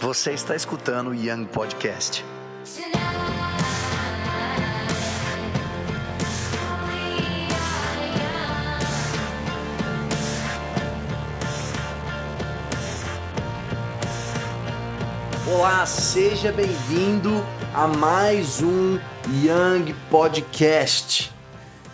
Você está escutando o Young Podcast. Olá, seja bem-vindo a mais um Young Podcast.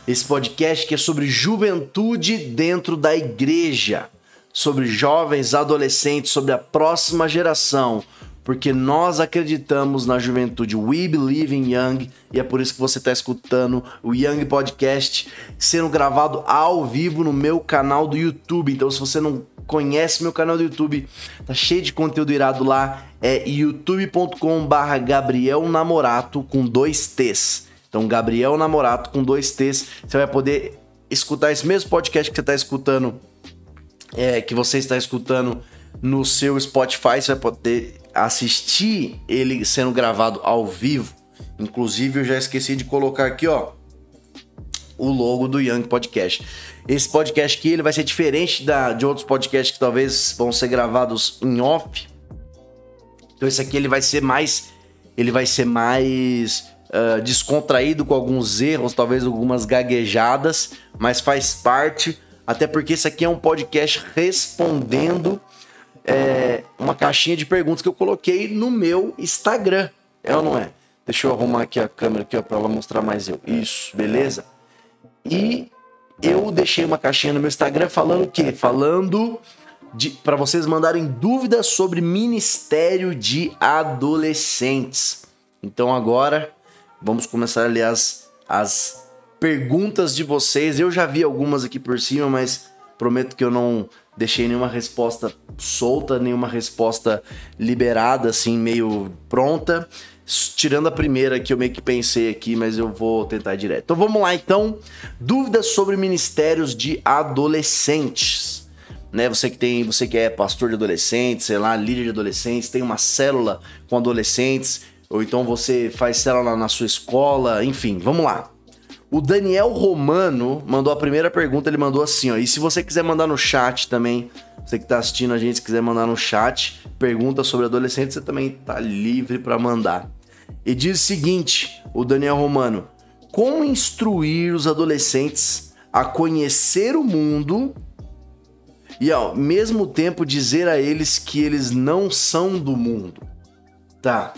Esse podcast que é sobre juventude dentro da igreja, sobre jovens, adolescentes, sobre a próxima geração, porque nós acreditamos na juventude. We believe in Young e é por isso que você está escutando o Young Podcast sendo gravado ao vivo no meu canal do YouTube. Então, se você não conhece meu canal do YouTube, tá cheio de conteúdo irado lá. É youtube.com/barra Gabriel Namorato com dois T's. Então, Gabriel Namorato com dois T's. Você vai poder escutar esse mesmo podcast que você está escutando, é, que você está escutando no seu Spotify. Você vai poder assistir ele sendo gravado ao vivo. Inclusive, eu já esqueci de colocar aqui, ó, o logo do Young Podcast. Esse podcast aqui ele vai ser diferente da, de outros podcasts que talvez vão ser gravados em off. Então esse aqui ele vai ser mais, ele vai ser mais uh, descontraído com alguns erros, talvez algumas gaguejadas, mas faz parte. Até porque esse aqui é um podcast respondendo é, uma caixinha de perguntas que eu coloquei no meu Instagram. É ou não é? Deixa eu arrumar aqui a câmera aqui para ela mostrar mais eu. Isso, beleza? E eu deixei uma caixinha no meu Instagram falando o quê? Falando para vocês mandarem dúvidas sobre ministério de adolescentes. Então agora vamos começar a ler as, as perguntas de vocês. Eu já vi algumas aqui por cima, mas prometo que eu não deixei nenhuma resposta solta, nenhuma resposta liberada, assim, meio pronta. Tirando a primeira que eu meio que pensei aqui, mas eu vou tentar direto. Então vamos lá então. Dúvidas sobre ministérios de adolescentes. Né, você que tem, você que é pastor de adolescentes, sei lá, líder de adolescentes, tem uma célula com adolescentes, ou então você faz célula na sua escola, enfim, vamos lá. O Daniel Romano mandou a primeira pergunta, ele mandou assim, ó. E se você quiser mandar no chat também, você que tá assistindo a gente, se quiser mandar no chat, pergunta sobre adolescentes, você também tá livre para mandar. E diz o seguinte, o Daniel Romano: Como instruir os adolescentes a conhecer o mundo e ao mesmo tempo dizer a eles que eles não são do mundo? Tá.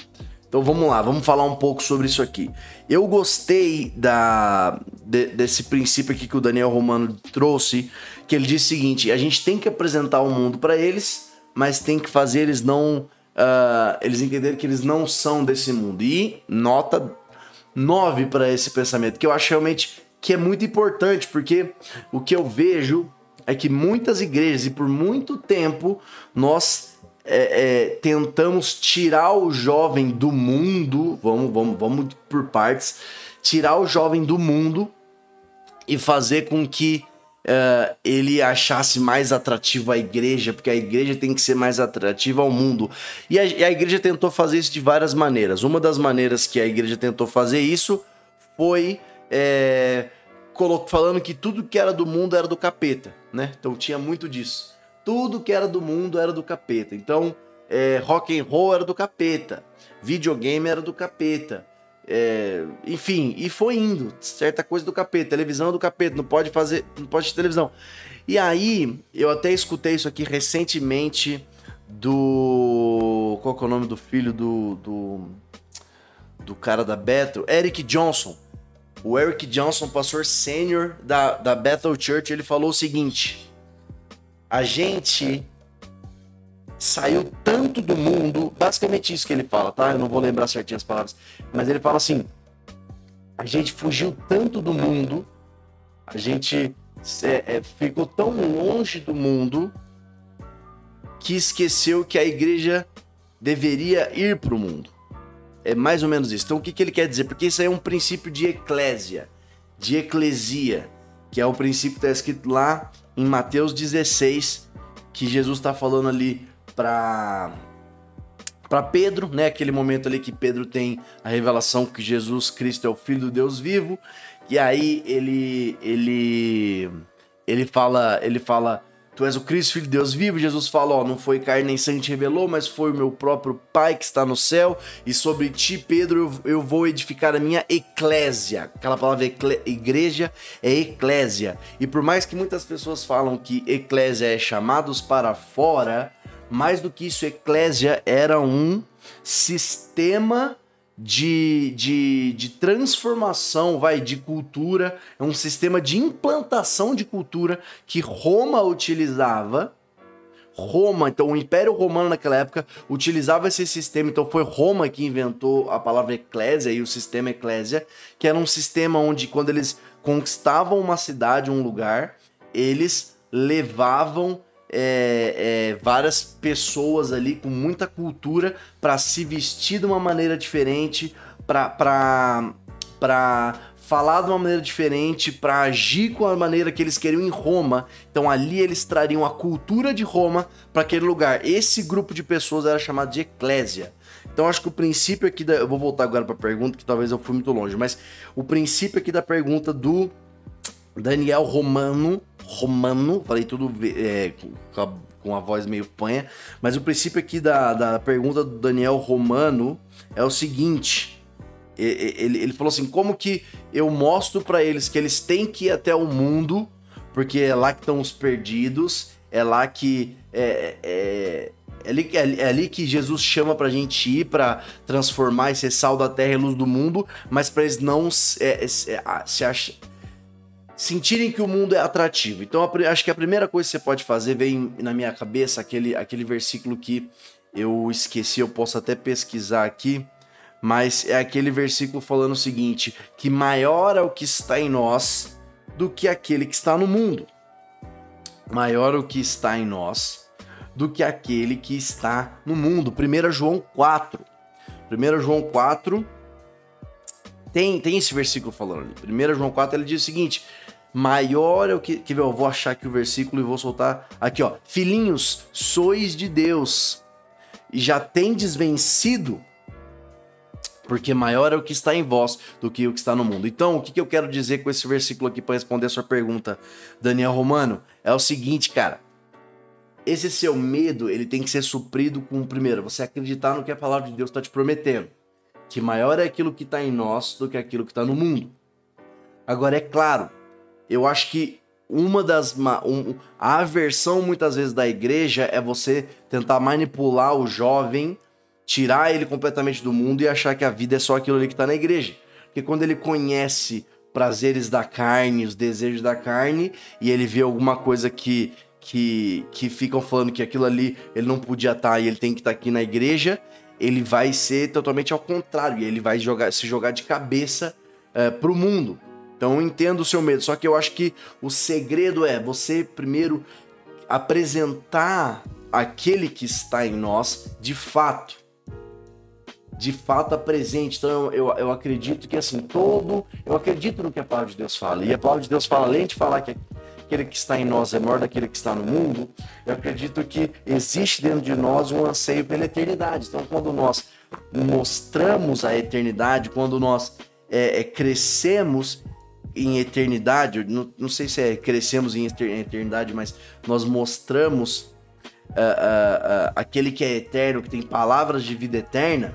Então vamos lá, vamos falar um pouco sobre isso aqui. Eu gostei da, de, desse princípio aqui que o Daniel Romano trouxe, que ele diz o seguinte: a gente tem que apresentar o mundo para eles, mas tem que fazer eles não uh, eles entenderem que eles não são desse mundo. E nota 9 para esse pensamento, que eu acho realmente que é muito importante, porque o que eu vejo é que muitas igrejas, e por muito tempo, nós é, é, tentamos tirar o jovem do mundo, vamos, vamos, vamos por partes, tirar o jovem do mundo e fazer com que uh, ele achasse mais atrativo a igreja, porque a igreja tem que ser mais atrativa ao mundo. E a, e a igreja tentou fazer isso de várias maneiras. Uma das maneiras que a igreja tentou fazer isso foi é, falando que tudo que era do mundo era do capeta, né? Então tinha muito disso. Tudo que era do mundo era do capeta. Então, é, rock and roll era do capeta, videogame era do capeta. É, enfim, e foi indo, certa coisa do capeta, televisão do capeta, não pode fazer, não pode ter televisão. E aí, eu até escutei isso aqui recentemente do. Qual é o nome do filho do. do, do cara da Bethel? Eric Johnson. O Eric Johnson, pastor sênior da, da Bethel Church, ele falou o seguinte: a gente saiu tanto do mundo, basicamente isso que ele fala, tá? Eu não vou lembrar certinho as palavras, mas ele fala assim: a gente fugiu tanto do mundo, a gente é, é, ficou tão longe do mundo que esqueceu que a igreja deveria ir para o mundo. É mais ou menos isso. Então, o que, que ele quer dizer? Porque isso aí é um princípio de eclésia, de eclesia, que é o princípio que está escrito lá em Mateus 16, que Jesus está falando ali para para Pedro, né? Aquele momento ali que Pedro tem a revelação que Jesus Cristo é o Filho do Deus vivo. E aí ele ele ele fala ele fala Tu és o Cristo, Filho de Deus vivo. Jesus fala: Ó, não foi carne nem sangue te revelou, mas foi o meu próprio Pai que está no céu. E sobre ti, Pedro, eu, eu vou edificar a minha eclésia. Aquela palavra igreja é eclésia. E por mais que muitas pessoas falam que eclésia é chamados para fora, mais do que isso, eclésia era um sistema de, de, de transformação, vai, de cultura, é um sistema de implantação de cultura que Roma utilizava. Roma, então o Império Romano naquela época utilizava esse sistema, então foi Roma que inventou a palavra eclésia e o sistema eclésia, que era um sistema onde quando eles conquistavam uma cidade, um lugar, eles levavam é, é, várias pessoas ali com muita cultura para se vestir de uma maneira diferente, para falar de uma maneira diferente, para agir com a maneira que eles queriam em Roma. Então ali eles trariam a cultura de Roma para aquele lugar. Esse grupo de pessoas era chamado de eclésia. Então acho que o princípio aqui da, eu vou voltar agora para a pergunta que talvez eu fui muito longe, mas o princípio aqui da pergunta do Daniel Romano romano, falei tudo é, com, a, com, a, voz meio panha, mas o princípio aqui da, da pergunta do Daniel Romano é o seguinte: ele, ele falou assim, como que eu mostro para eles que eles têm que ir até o mundo, porque é lá que estão os perdidos, é lá que é, é, é ali, é, é, ali que Jesus chama pra gente ir para transformar esse sal da terra e luz do mundo, mas para eles não é, é, se, se sentirem que o mundo é atrativo. Então, acho que a primeira coisa que você pode fazer vem na minha cabeça aquele, aquele versículo que eu esqueci, eu posso até pesquisar aqui, mas é aquele versículo falando o seguinte: que maior é o que está em nós do que aquele que está no mundo. Maior é o que está em nós do que aquele que está no mundo. 1 João 4. 1 João 4 tem, tem esse versículo falando ali. 1 João 4 ele diz o seguinte: maior é o que. Que eu vou achar aqui o versículo e vou soltar aqui, ó. Filhinhos, sois de Deus e já tendes vencido, porque maior é o que está em vós do que o que está no mundo. Então, o que, que eu quero dizer com esse versículo aqui para responder a sua pergunta, Daniel Romano? É o seguinte, cara. Esse seu medo, ele tem que ser suprido com, primeiro, você acreditar no que a palavra de Deus está te prometendo. Que maior é aquilo que está em nós do que aquilo que está no mundo. Agora, é claro, eu acho que uma das. Um, a aversão muitas vezes da igreja é você tentar manipular o jovem, tirar ele completamente do mundo e achar que a vida é só aquilo ali que está na igreja. Porque quando ele conhece prazeres da carne, os desejos da carne, e ele vê alguma coisa que, que, que ficam falando que aquilo ali ele não podia estar tá, e ele tem que estar tá aqui na igreja, ele vai ser totalmente ao contrário, ele vai jogar, se jogar de cabeça uh, pro mundo. Então eu entendo o seu medo, só que eu acho que o segredo é você primeiro apresentar aquele que está em nós de fato. De fato apresente. Então eu, eu acredito que assim, todo. Eu acredito no que a palavra de Deus fala. E a palavra de Deus fala, além de falar que aquele que está em nós é maior daquele que está no mundo, eu acredito que existe dentro de nós um anseio pela eternidade. Então, quando nós mostramos a eternidade, quando nós é, é, crescemos em eternidade, não, não sei se é crescemos em eternidade, mas nós mostramos uh, uh, uh, aquele que é eterno, que tem palavras de vida eterna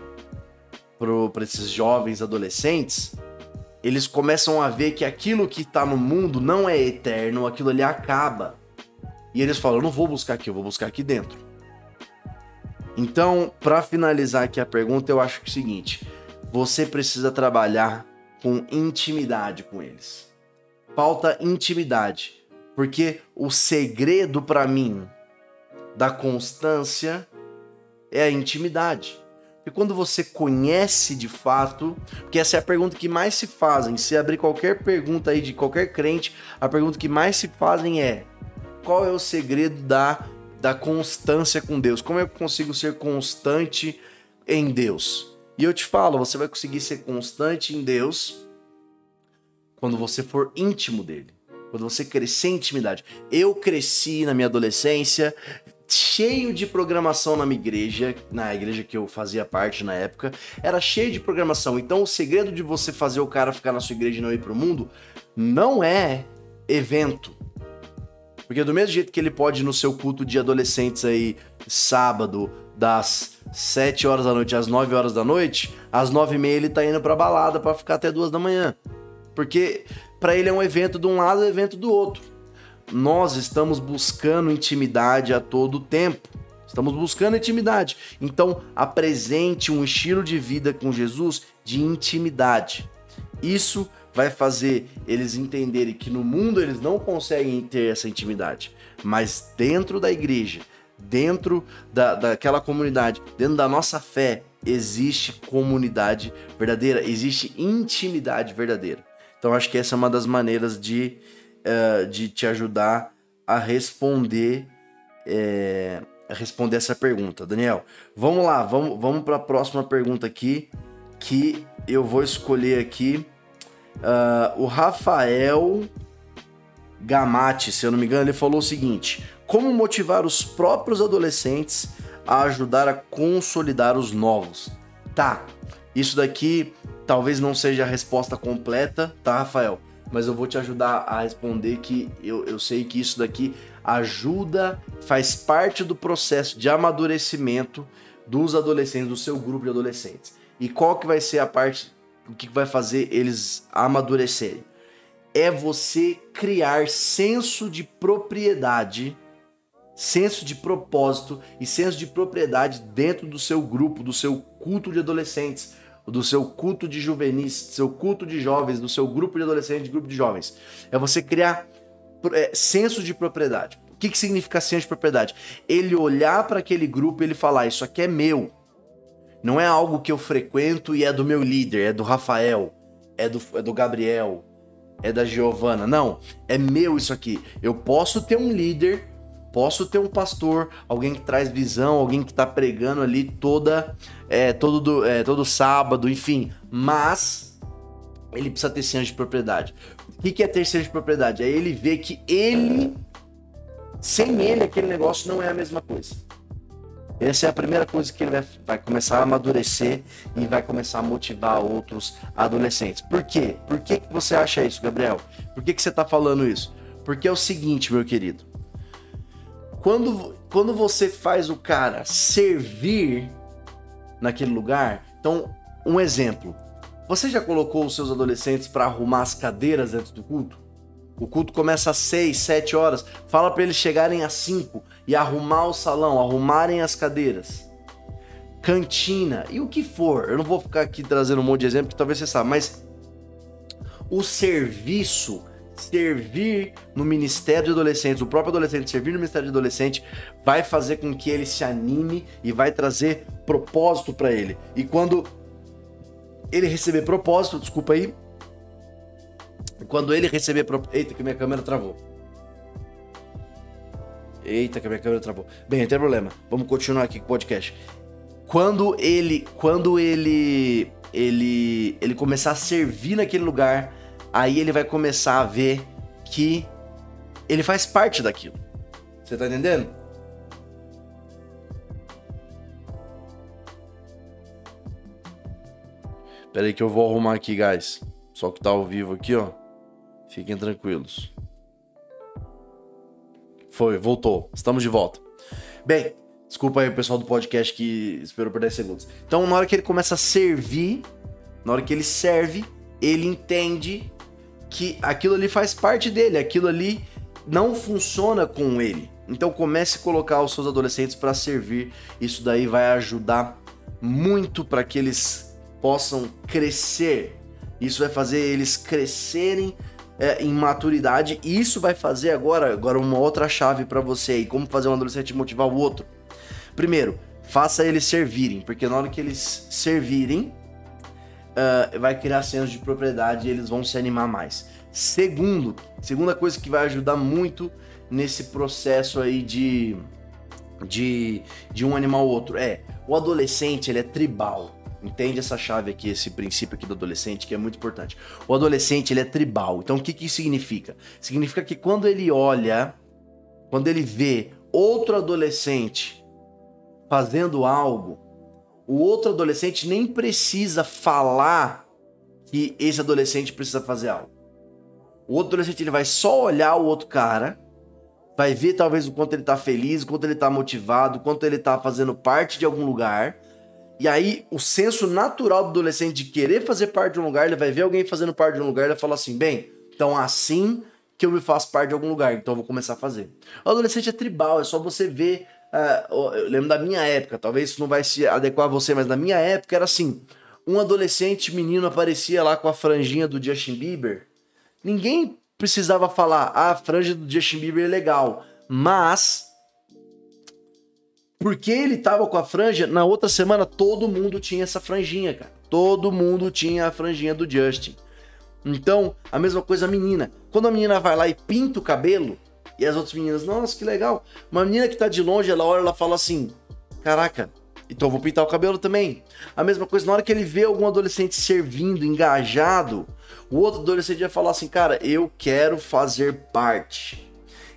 para esses jovens adolescentes, eles começam a ver que aquilo que está no mundo não é eterno, aquilo ali acaba. E eles falam: eu não vou buscar aqui, eu vou buscar aqui dentro. Então, para finalizar aqui a pergunta, eu acho que é o seguinte: você precisa trabalhar com intimidade com eles. Falta intimidade, porque o segredo para mim da constância é a intimidade. E quando você conhece de fato, porque essa é a pergunta que mais se fazem, se abrir qualquer pergunta aí de qualquer crente, a pergunta que mais se fazem é: qual é o segredo da, da constância com Deus? Como eu consigo ser constante em Deus? E eu te falo, você vai conseguir ser constante em Deus quando você for íntimo dele. Quando você crescer em intimidade. Eu cresci na minha adolescência cheio de programação na minha igreja, na igreja que eu fazia parte na época, era cheio de programação. Então o segredo de você fazer o cara ficar na sua igreja e não ir pro mundo não é evento. Porque do mesmo jeito que ele pode ir no seu culto de adolescentes aí, sábado, das 7 horas da noite às 9 horas da noite, às 9 e meia ele tá indo pra balada para ficar até duas da manhã. Porque para ele é um evento de um lado e um evento do outro. Nós estamos buscando intimidade a todo tempo. Estamos buscando intimidade. Então, apresente um estilo de vida com Jesus de intimidade. Isso vai fazer eles entenderem que no mundo eles não conseguem ter essa intimidade, mas dentro da igreja, dentro da, daquela comunidade, dentro da nossa fé, existe comunidade verdadeira, existe intimidade verdadeira. Então acho que essa é uma das maneiras de, uh, de te ajudar a responder é, a responder essa pergunta. Daniel, vamos lá, vamos, vamos para a próxima pergunta aqui, que eu vou escolher aqui uh, o Rafael Gamati, se eu não me engano, ele falou o seguinte: como motivar os próprios adolescentes a ajudar a consolidar os novos? Tá, isso daqui talvez não seja a resposta completa, tá, Rafael? Mas eu vou te ajudar a responder que eu, eu sei que isso daqui ajuda, faz parte do processo de amadurecimento dos adolescentes, do seu grupo de adolescentes. E qual que vai ser a parte, o que vai fazer eles amadurecerem? É você criar senso de propriedade senso de propósito e senso de propriedade dentro do seu grupo, do seu culto de adolescentes, do seu culto de juvenis, do seu culto de jovens, do seu grupo de adolescentes, grupo de jovens. É você criar é, senso de propriedade. O que, que significa senso de propriedade? Ele olhar para aquele grupo e ele falar: Isso aqui é meu. Não é algo que eu frequento e é do meu líder, é do Rafael, é do, é do Gabriel, é da Giovana. Não, é meu isso aqui. Eu posso ter um líder Posso ter um pastor, alguém que traz visão, alguém que está pregando ali toda, é, todo, é, todo sábado, enfim. Mas ele precisa ter senso de propriedade. O que é ter senso de propriedade? É ele ver que ele, sem ele, aquele negócio não é a mesma coisa. Essa é a primeira coisa que ele vai, vai, começar a amadurecer e vai começar a motivar outros adolescentes. Por quê? Por que, que você acha isso, Gabriel? Por que, que você está falando isso? Porque é o seguinte, meu querido. Quando, quando você faz o cara servir naquele lugar, então, um exemplo. Você já colocou os seus adolescentes para arrumar as cadeiras antes do culto? O culto começa às 6, 7 horas. Fala para eles chegarem às 5 e arrumar o salão, arrumarem as cadeiras. Cantina e o que for. Eu não vou ficar aqui trazendo um monte de exemplo que talvez você saiba, mas o serviço servir no Ministério de Adolescentes, o próprio adolescente servir no Ministério de Adolescente, vai fazer com que ele se anime e vai trazer propósito para ele. E quando ele receber propósito, desculpa aí, quando ele receber propósito. Eita, que minha câmera travou. Eita, que minha câmera travou. Bem, não tem problema. Vamos continuar aqui com o podcast. Quando ele, quando ele, ele, ele começar a servir naquele lugar, aí ele vai começar a ver que ele faz parte daquilo. Você tá entendendo? Pera aí que eu vou arrumar aqui, guys. Só que tá ao vivo aqui, ó. Fiquem tranquilos. Foi, voltou. Estamos de volta. Bem, desculpa aí o pessoal do podcast que esperou por 10 segundos. Então, na hora que ele começa a servir, na hora que ele serve, ele entende que aquilo ali faz parte dele, aquilo ali não funciona com ele. Então comece a colocar os seus adolescentes para servir. Isso daí vai ajudar muito para que eles possam crescer. Isso vai fazer eles crescerem é, em maturidade. E isso vai fazer agora, agora uma outra chave para você aí, como fazer um adolescente motivar o outro. Primeiro, faça eles servirem, porque na hora que eles servirem, uh, vai criar senso de propriedade e eles vão se animar mais. Segundo, segunda coisa que vai ajudar muito nesse processo aí de, de, de um animal ao outro é o adolescente ele é tribal. Entende essa chave aqui, esse princípio aqui do adolescente que é muito importante. O adolescente ele é tribal. Então o que que significa? Significa que quando ele olha, quando ele vê outro adolescente fazendo algo, o outro adolescente nem precisa falar que esse adolescente precisa fazer algo. O outro adolescente ele vai só olhar o outro cara, vai ver talvez o quanto ele tá feliz, o quanto ele tá motivado, o quanto ele tá fazendo parte de algum lugar. E aí, o senso natural do adolescente de querer fazer parte de um lugar, ele vai ver alguém fazendo parte de um lugar, ele vai falar assim: bem, então assim que eu me faço parte de algum lugar, então eu vou começar a fazer. O adolescente é tribal, é só você ver. Uh, eu lembro da minha época, talvez isso não vai se adequar a você, mas na minha época era assim: um adolescente menino aparecia lá com a franjinha do Justin Bieber. Ninguém precisava falar, ah, a franja do Justin Bieber é legal. Mas, porque ele tava com a franja, na outra semana todo mundo tinha essa franjinha, cara. Todo mundo tinha a franjinha do Justin. Então, a mesma coisa a menina. Quando a menina vai lá e pinta o cabelo, e as outras meninas, nossa, que legal. Uma menina que tá de longe, ela olha, ela fala assim: Caraca, então vou pintar o cabelo também. A mesma coisa, na hora que ele vê algum adolescente servindo, engajado, o outro adolescente vai falar assim, cara, eu quero fazer parte.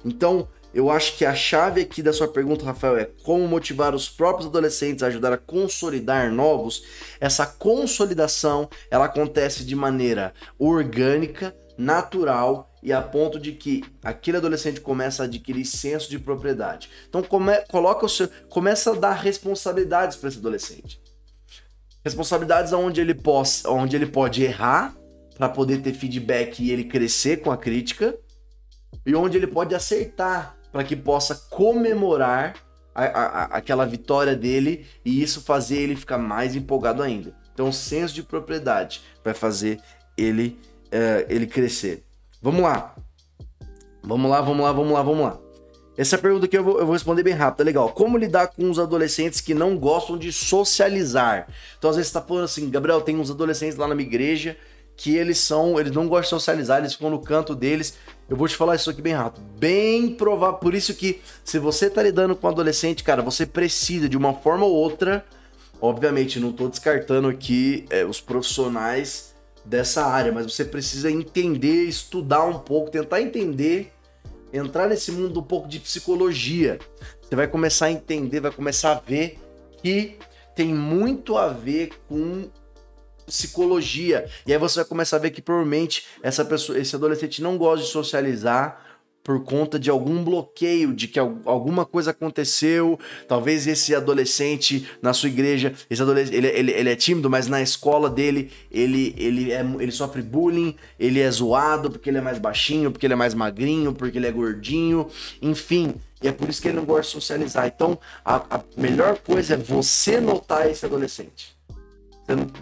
Então, eu acho que a chave aqui da sua pergunta, Rafael, é como motivar os próprios adolescentes a ajudar a consolidar novos. Essa consolidação, ela acontece de maneira orgânica, natural e a ponto de que aquele adolescente começa a adquirir senso de propriedade. Então come, coloca o seu, começa a dar responsabilidades para esse adolescente. Responsabilidades onde ele, possa, onde ele pode errar para poder ter feedback e ele crescer com a crítica, e onde ele pode acertar para que possa comemorar a, a, aquela vitória dele e isso fazer ele ficar mais empolgado ainda. Então, o senso de propriedade vai fazer ele, uh, ele crescer. Vamos lá. Vamos lá, vamos lá, vamos lá, vamos lá. Essa pergunta aqui eu vou, eu vou, responder bem rápido, é legal. Como lidar com os adolescentes que não gostam de socializar? Então, às vezes, você tá falando assim, Gabriel, tem uns adolescentes lá na minha igreja que eles são, eles não gostam de socializar, eles ficam no canto deles. Eu vou te falar isso aqui bem rápido. Bem provável, por isso que se você tá lidando com um adolescente, cara, você precisa de uma forma ou outra, obviamente, não tô descartando aqui é, os profissionais dessa área, mas você precisa entender, estudar um pouco, tentar entender, entrar nesse mundo um pouco de psicologia. Você vai começar a entender, vai começar a ver que tem muito a ver com psicologia. E aí você vai começar a ver que provavelmente essa pessoa, esse adolescente não gosta de socializar por conta de algum bloqueio, de que alguma coisa aconteceu. Talvez esse adolescente na sua igreja, esse adolescente, ele, ele, ele, é tímido, mas na escola dele ele, ele, é, ele sofre bullying, ele é zoado porque ele é mais baixinho, porque ele é mais magrinho, porque ele é gordinho, enfim. E é por isso que ele não gosta de socializar. Então, a, a melhor coisa é você notar esse adolescente.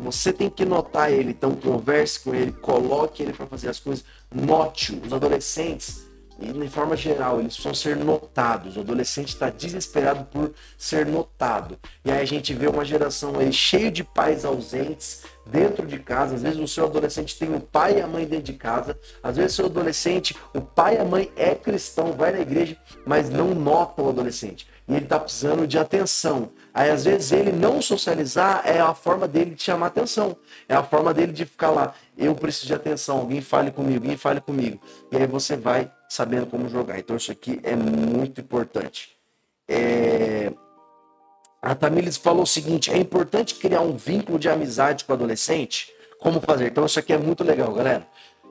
Você tem que notar ele, então converse com ele, coloque ele para fazer as coisas, note-o. Os adolescentes, de forma geral, eles precisam ser notados. O adolescente está desesperado por ser notado. E aí a gente vê uma geração aí cheia de pais ausentes dentro de casa. Às vezes o seu adolescente tem o pai e a mãe dentro de casa. Às vezes o seu adolescente, o pai e a mãe é cristão, vai na igreja, mas não nota o adolescente. E ele está precisando de atenção. Aí às vezes ele não socializar é a forma dele de chamar atenção. É a forma dele de ficar lá. Eu preciso de atenção, alguém fale comigo, alguém fale comigo. E aí você vai sabendo como jogar. Então isso aqui é muito importante. É... A Tamires falou o seguinte: é importante criar um vínculo de amizade com o adolescente. Como fazer? Então isso aqui é muito legal, galera.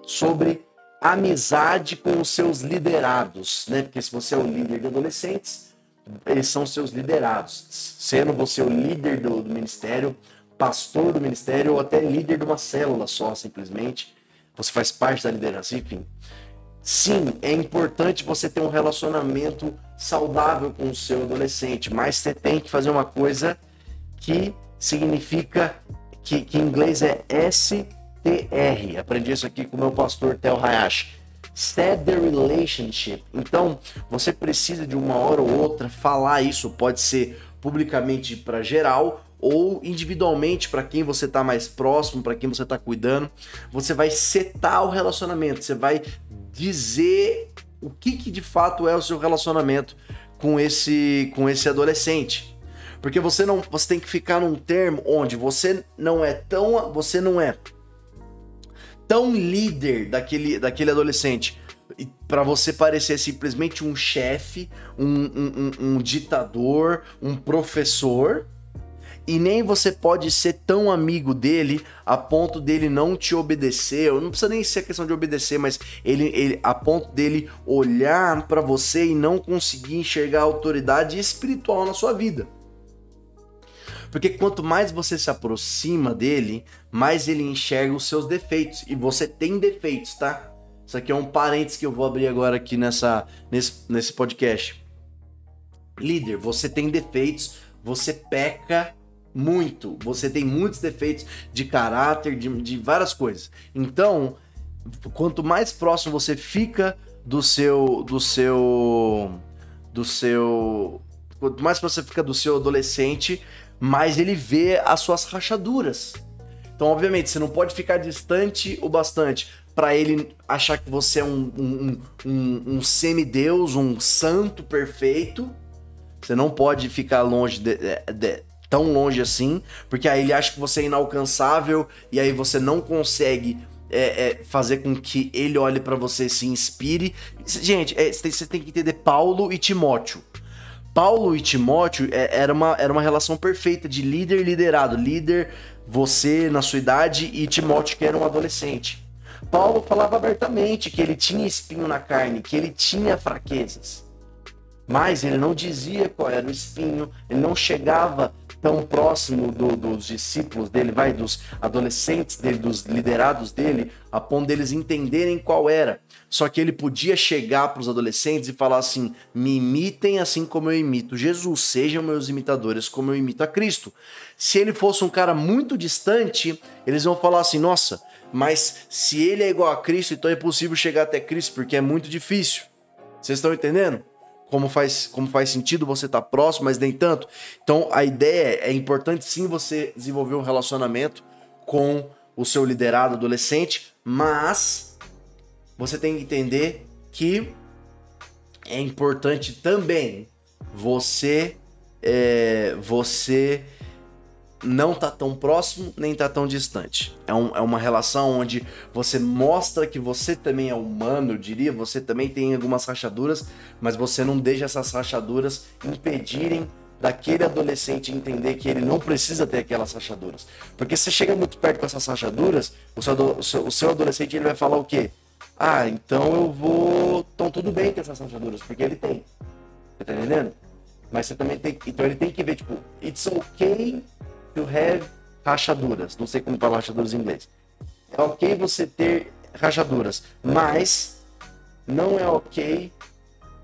Sobre amizade com os seus liderados, né? Porque se você é o líder de adolescentes, eles são seus liderados, sendo você o líder do, do ministério, pastor do ministério ou até líder de uma célula só, simplesmente. Você faz parte da liderança, enfim. Sim, é importante você ter um relacionamento saudável com o seu adolescente, mas você tem que fazer uma coisa que significa que, que em inglês é STR. Aprendi isso aqui com o meu pastor Theo Hayashi set the relationship. Então, você precisa de uma hora ou outra falar isso, pode ser publicamente para geral ou individualmente para quem você está mais próximo, para quem você está cuidando. Você vai setar o relacionamento, você vai dizer o que, que de fato é o seu relacionamento com esse com esse adolescente. Porque você não, você tem que ficar num termo onde você não é tão, você não é tão líder daquele, daquele adolescente para você parecer simplesmente um chefe, um, um, um, um, ditador, um professor, e nem você pode ser tão amigo dele a ponto dele não te obedecer. Não precisa nem ser questão de obedecer, mas ele, ele a ponto dele olhar para você e não conseguir enxergar a autoridade espiritual na sua vida. Porque quanto mais você se aproxima dele, mais ele enxerga os seus defeitos. E você tem defeitos, tá? Isso aqui é um parênteses que eu vou abrir agora aqui nessa, nesse, nesse podcast. Líder, você tem defeitos, você peca muito, você tem muitos defeitos de caráter, de, de várias coisas. Então, quanto mais próximo você fica do seu do seu do seu quanto mais você fica do seu adolescente, mais ele vê as suas rachaduras. Então, obviamente, você não pode ficar distante o bastante para ele achar que você é um, um, um, um semideus, um santo perfeito. Você não pode ficar longe de, de, tão longe assim, porque aí ele acha que você é inalcançável e aí você não consegue é, é, fazer com que ele olhe para você e se inspire. Gente, é, você tem que entender Paulo e Timóteo. Paulo e Timóteo é, era, uma, era uma relação perfeita de líder e liderado. Líder, você na sua idade, e Timóteo, que era um adolescente. Paulo falava abertamente que ele tinha espinho na carne, que ele tinha fraquezas. Mas ele não dizia qual era o espinho, ele não chegava tão próximo do, dos discípulos dele, vai, dos adolescentes dele, dos liderados dele, a ponto deles entenderem qual era. Só que ele podia chegar para os adolescentes e falar assim: me imitem assim como eu imito Jesus, sejam meus imitadores como eu imito a Cristo. Se ele fosse um cara muito distante, eles vão falar assim: nossa, mas se ele é igual a Cristo, então é possível chegar até Cristo, porque é muito difícil. Vocês estão entendendo? Como faz, como faz sentido você estar tá próximo, mas nem tanto. Então a ideia é, é importante sim você desenvolver um relacionamento com o seu liderado adolescente, mas você tem que entender que é importante também você é, você não tá tão próximo nem tá tão distante. É, um, é uma relação onde você mostra que você também é humano, eu diria, você também tem algumas rachaduras, mas você não deixa essas rachaduras impedirem daquele adolescente entender que ele não precisa ter aquelas rachaduras. Porque se chega muito perto com essas rachaduras, o seu, o seu, o seu adolescente ele vai falar o quê? Ah, então eu vou. Então tudo bem com essas rachaduras, porque ele tem. Você tá entendendo? Mas você também tem. Então ele tem que ver, tipo, it's okay to have rachaduras. Não sei como falar rachaduras em inglês. É ok você ter rachaduras, mas não é ok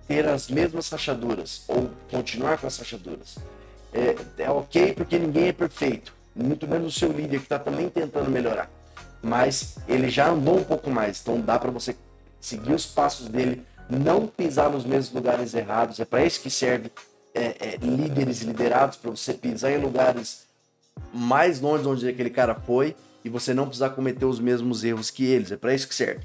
ter as mesmas rachaduras ou continuar com as rachaduras. É, é ok porque ninguém é perfeito, muito menos o seu líder que está também tentando melhorar. Mas ele já andou um pouco mais, então dá para você seguir os passos dele, não pisar nos mesmos lugares errados. É para isso que serve é, é, líderes liderados para você pisar em lugares mais longe de onde aquele cara foi e você não precisar cometer os mesmos erros que eles. É para isso que serve.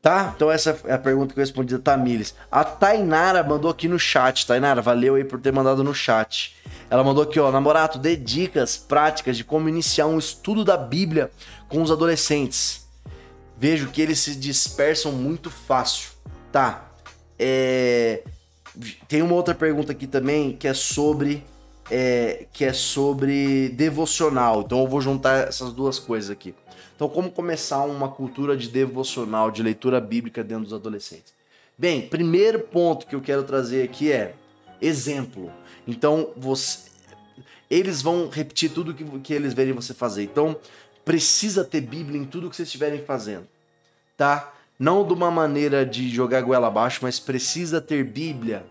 Tá? Então essa é a pergunta que eu respondi da Tamires. A Tainara mandou aqui no chat. Tainara, valeu aí por ter mandado no chat. Ela mandou aqui, ó, namorato, dê dicas práticas de como iniciar um estudo da Bíblia com os adolescentes. Vejo que eles se dispersam muito fácil. Tá. É... Tem uma outra pergunta aqui também que é sobre é, que é sobre devocional. Então eu vou juntar essas duas coisas aqui. Então, como começar uma cultura de devocional, de leitura bíblica dentro dos adolescentes? Bem, primeiro ponto que eu quero trazer aqui é exemplo. Então, você, eles vão repetir tudo que, que eles verem você fazer. Então, precisa ter Bíblia em tudo que vocês estiverem fazendo, tá? Não de uma maneira de jogar goela abaixo, mas precisa ter Bíblia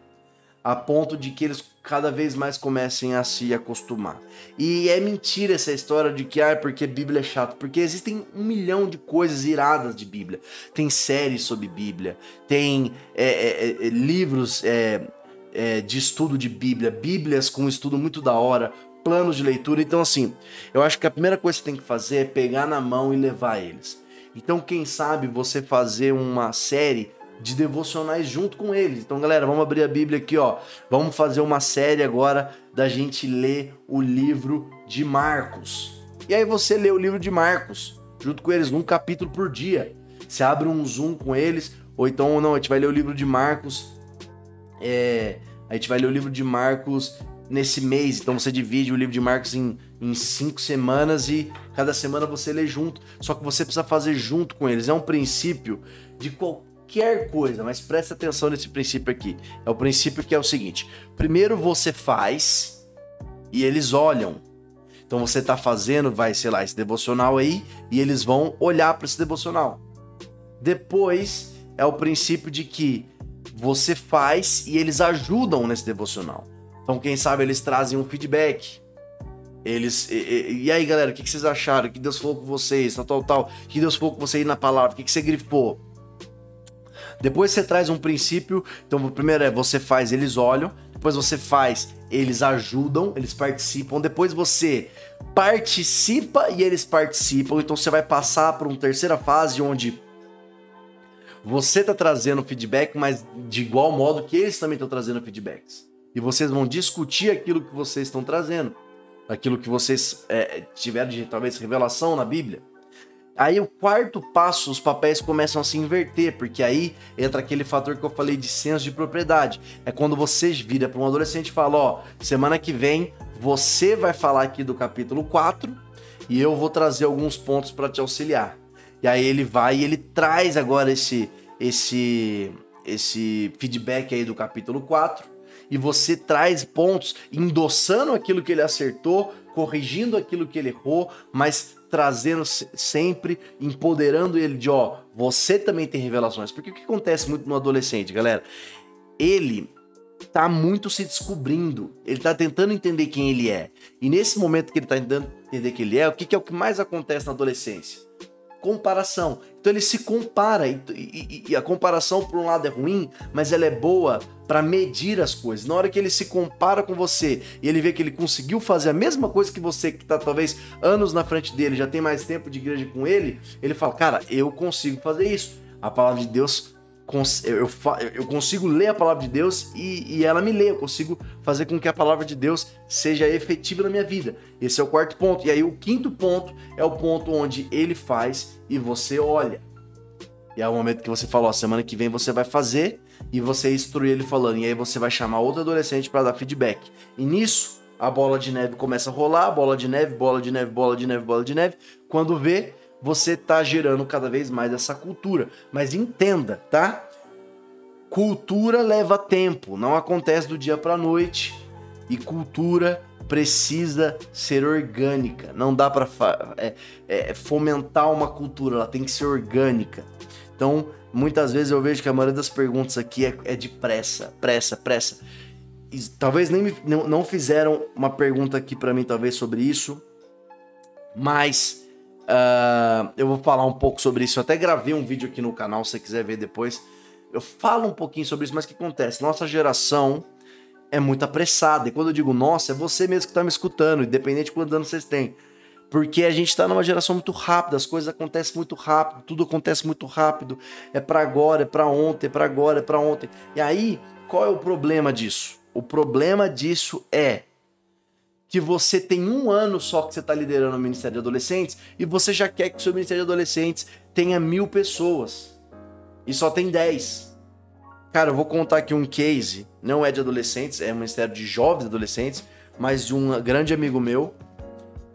a ponto de que eles cada vez mais comecem a se acostumar. E é mentira essa história de que ah, é porque Bíblia é chato, porque existem um milhão de coisas iradas de Bíblia. Tem séries sobre Bíblia, tem é, é, é, livros é, é, de estudo de Bíblia, Bíblias com estudo muito da hora, planos de leitura. Então, assim, eu acho que a primeira coisa que você tem que fazer é pegar na mão e levar eles. Então, quem sabe você fazer uma série de devocionais junto com eles. Então, galera, vamos abrir a Bíblia aqui, ó. Vamos fazer uma série agora da gente ler o livro de Marcos. E aí você lê o livro de Marcos junto com eles, num capítulo por dia. Você abre um zoom com eles, ou então não, a gente vai ler o livro de Marcos. É, a gente vai ler o livro de Marcos nesse mês. Então você divide o livro de Marcos em, em cinco semanas e cada semana você lê junto. Só que você precisa fazer junto com eles. É um princípio de qualquer coisa, mas presta atenção nesse princípio aqui. É o princípio que é o seguinte: primeiro você faz e eles olham. Então você tá fazendo, vai, sei lá, esse devocional aí, e eles vão olhar para esse devocional. Depois é o princípio de que você faz e eles ajudam nesse devocional. Então, quem sabe eles trazem um feedback. Eles. E, e aí, galera, o que, que, vocês acharam? que Deus falou com vocês? Tal, tal, tal. que Deus falou com você aí na palavra? O que, que você grifou? Depois você traz um princípio. Então, o primeiro é você faz, eles olham. Depois você faz, eles ajudam, eles participam. Depois você participa e eles participam. Então você vai passar para uma terceira fase onde você está trazendo feedback, mas de igual modo que eles também estão trazendo feedbacks e vocês vão discutir aquilo que vocês estão trazendo, aquilo que vocês é, tiveram de talvez revelação na Bíblia. Aí o quarto passo, os papéis começam a se inverter, porque aí entra aquele fator que eu falei de senso de propriedade. É quando vocês viram para um adolescente e falam, ó, semana que vem você vai falar aqui do capítulo 4 e eu vou trazer alguns pontos para te auxiliar. E aí ele vai e ele traz agora esse esse esse feedback aí do capítulo 4 e você traz pontos endossando aquilo que ele acertou, corrigindo aquilo que ele errou, mas trazendo sempre, empoderando ele de, ó, você também tem revelações. Porque o que acontece muito no adolescente, galera? Ele tá muito se descobrindo, ele tá tentando entender quem ele é. E nesse momento que ele tá tentando entender quem ele é, o que, que é o que mais acontece na adolescência? Comparação. Então ele se compara e, e, e, a comparação por um lado é ruim, mas ela é boa para medir as coisas. Na hora que ele se compara com você e ele vê que ele conseguiu fazer a mesma coisa que você que está talvez anos na frente dele, já tem mais tempo de igreja com ele, ele fala: "Cara, eu consigo fazer isso". A palavra de Deus eu, eu consigo ler a palavra de Deus e, e, ela me lê, eu consigo fazer com que a palavra de Deus seja efetiva na minha vida. Esse é o quarto ponto. E aí o quinto ponto é o ponto onde ele faz e você olha. E é o momento que você fala, ó, semana que vem você vai fazer e você instrui ele falando. E aí você vai chamar outro adolescente para dar feedback. E nisso, a bola de neve começa a rolar, bola de neve, bola de neve, bola de neve, bola de neve. Quando vê, você está gerando cada vez mais essa cultura. Mas entenda, tá? Cultura leva tempo, não acontece do dia para noite. E cultura precisa ser orgânica. Não dá para é, é, fomentar uma cultura, ela tem que ser orgânica. Então, muitas vezes eu vejo que a maioria das perguntas aqui é, é de pressa, pressa, pressa. E, talvez nem me, não, não fizeram uma pergunta aqui para mim, talvez sobre isso, mas Uh, eu vou falar um pouco sobre isso. Eu até gravei um vídeo aqui no canal, se você quiser ver depois. Eu falo um pouquinho sobre isso, mas o que acontece? Nossa geração é muito apressada. E quando eu digo nossa, é você mesmo que está me escutando, independente de quantos anos vocês têm. Porque a gente está numa geração muito rápida, as coisas acontecem muito rápido, tudo acontece muito rápido. É para agora, é para ontem, é para agora, é para ontem. E aí, qual é o problema disso? O problema disso é que você tem um ano só que você está liderando o Ministério de Adolescentes e você já quer que o seu Ministério de Adolescentes tenha mil pessoas e só tem dez. Cara, eu vou contar aqui um case, não é de adolescentes, é um Ministério de Jovens Adolescentes, mas de um grande amigo meu,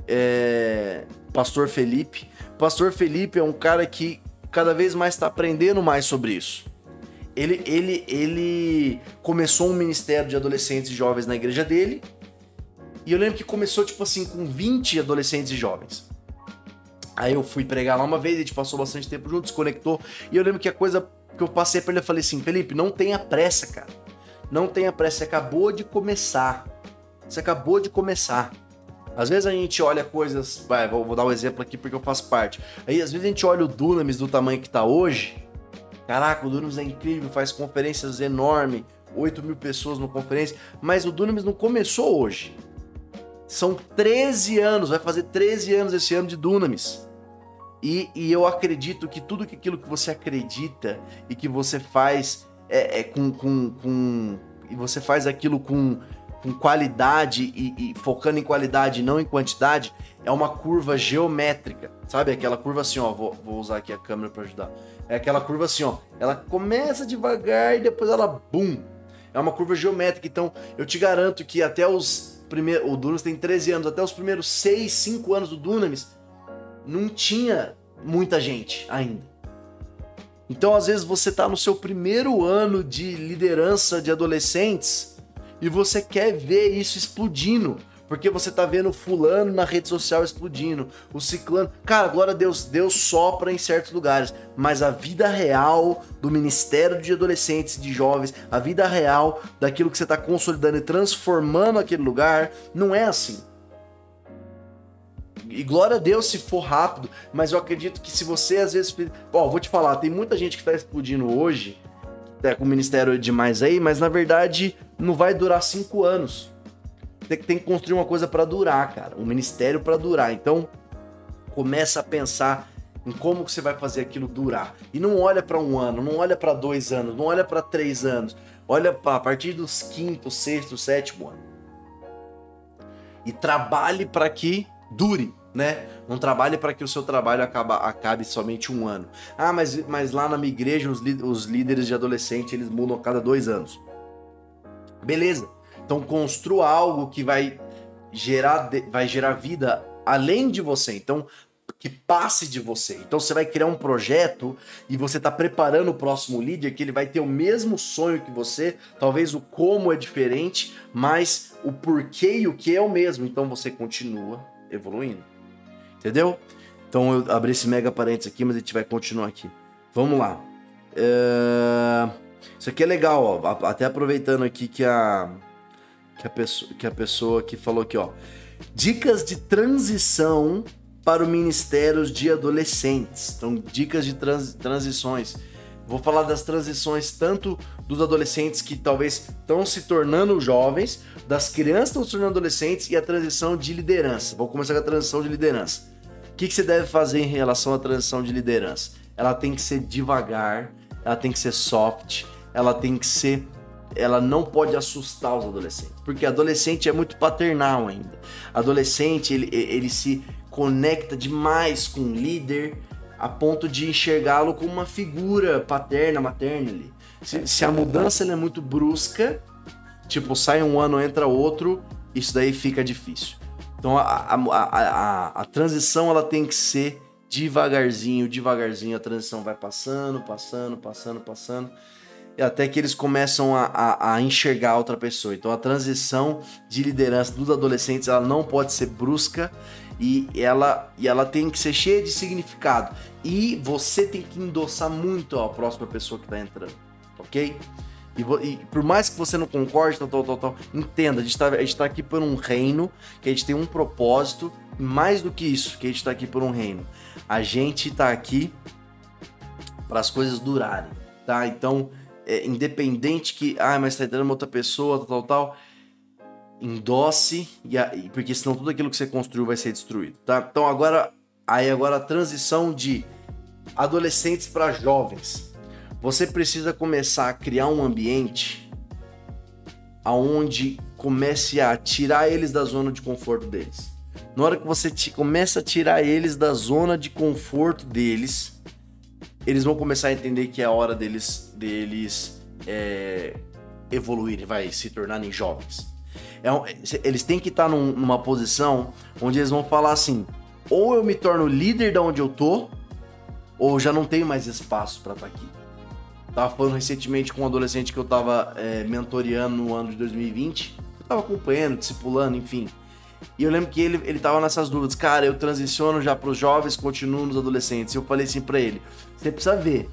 é... Pastor Felipe. Pastor Felipe é um cara que cada vez mais está aprendendo mais sobre isso. Ele, ele, ele começou um ministério de adolescentes e jovens na igreja dele, e eu lembro que começou, tipo assim, com 20 adolescentes e jovens. Aí eu fui pregar lá uma vez, a gente passou bastante tempo junto, desconectou. E eu lembro que a coisa que eu passei pra ele, eu falei assim: Felipe, não tenha pressa, cara. Não tenha pressa, você acabou de começar. Você acabou de começar. Às vezes a gente olha coisas. Vai, vou, vou dar um exemplo aqui porque eu faço parte. Aí às vezes a gente olha o Dunamis do tamanho que tá hoje. Caraca, o Dunamis é incrível, faz conferências enormes, 8 mil pessoas no conferência. Mas o Dunamis não começou hoje. São 13 anos, vai fazer 13 anos esse ano de Dunamis. E, e eu acredito que tudo aquilo que você acredita e que você faz é, é com, com, com, e você faz aquilo com, com qualidade e, e, focando em qualidade não em quantidade, é uma curva geométrica, sabe? Aquela curva assim, ó, vou, vou usar aqui a câmera para ajudar. É aquela curva assim, ó, ela começa devagar e depois ela, bum, É uma curva geométrica. Então, eu te garanto que até os primeiros. O Dunamis tem 13 anos, até os primeiros 6, 5 anos do Dunamis, não tinha muita gente ainda. Então, às vezes, você está no seu primeiro ano de liderança de adolescentes e você quer ver isso explodindo. Porque você tá vendo fulano na rede social explodindo, o ciclano. Cara, glória a Deus, Deus sopra em certos lugares. Mas a vida real do Ministério de Adolescentes, de Jovens, a vida real daquilo que você tá consolidando e transformando aquele lugar, não é assim. E glória a Deus se for rápido, mas eu acredito que se você às vezes. Ó, vou te falar, tem muita gente que tá explodindo hoje, tá com o ministério demais aí, mas na verdade não vai durar cinco anos. Tem, que construir uma coisa para durar, cara. Um ministério para durar. Então, começa a pensar em como que você vai fazer aquilo durar. E não olha para um ano, não olha para dois anos, não olha para três anos. Olha pra, a partir dos quinto, sexto, sétimo ano. E trabalhe para que dure né? Não trabalhe para que o seu trabalho acaba, acabe somente um ano. Ah, mas, mas lá na minha igreja os, os líderes de adolescente eles mudam a cada dois anos. Beleza. Então construa algo que vai gerar, vai gerar vida além de você. Então que passe de você. Então você vai criar um projeto e você está preparando o próximo líder que ele vai ter o mesmo sonho que você, talvez o como é diferente, mas o porquê e o que é o mesmo. Então você continua evoluindo. Entendeu? Então eu abri esse mega parênteses aqui, mas a gente vai continuar aqui. Vamos lá. É... Isso aqui é legal, ó. Até aproveitando aqui que a que a pessoa que a pessoa que falou aqui, ó. Dicas de transição para o Ministério de Adolescentes. Então, dicas de trans, transições. Vou falar das transições tanto dos adolescentes que talvez estão se tornando jovens, das crianças que estão se tornando adolescentes e a transição de liderança. Vou começar com a transição de liderança. O que, que você deve fazer em relação à transição de liderança? Ela tem que ser devagar, ela tem que ser soft, ela tem que ser. Ela não pode assustar os adolescentes, porque adolescente é muito paternal ainda. Adolescente, ele, ele se conecta demais com o líder a ponto de enxergá-lo como uma figura paterna, materna ali. Se, se a mudança é muito brusca, tipo, sai um ano, entra outro, isso daí fica difícil. Então a, a, a, a, transição ela tem que ser devagarzinho, devagarzinho, a transição vai passando, passando, passando, passando, até que eles começam a, a, a, enxergar outra pessoa. Então a transição de liderança dos adolescentes ela não pode ser brusca e ela, e ela tem que ser cheia de significado. E você tem que endossar muito a próxima pessoa que está entrando, ok? E, e, por mais que você não concorde, tal, tal, tal, tal entenda, a gente, tá, gente tá aqui por um reino, que a gente tem um propósito, e mais do que isso, que a gente tá aqui por um reino. A gente tá aqui para as coisas durarem, tá? Então, é, independente que, ah, mas tá entrando uma outra pessoa, tal, tal, tal, endosse, e a, porque senão tudo aquilo que você construiu vai ser destruído, tá? Então agora, aí agora a transição de adolescentes para jovens você precisa começar a criar um ambiente aonde comece a tirar eles da zona de conforto deles. Na hora que você te, começa a tirar eles da zona de conforto deles, eles vão começar a entender que é a hora deles, deles é, evoluírem, vai se tornarem jovens. É eles têm que estar num, numa posição onde eles vão falar assim: ou eu me torno líder da onde eu tô, ou já não tenho mais espaço para estar tá aqui. Tava falando recentemente com um adolescente que eu tava é, mentoreando no ano de 2020. Eu tava acompanhando, discipulando, enfim. E eu lembro que ele, ele tava nessas dúvidas. Cara, eu transiciono já pros jovens, continuo nos adolescentes. E eu falei assim pra ele: você precisa ver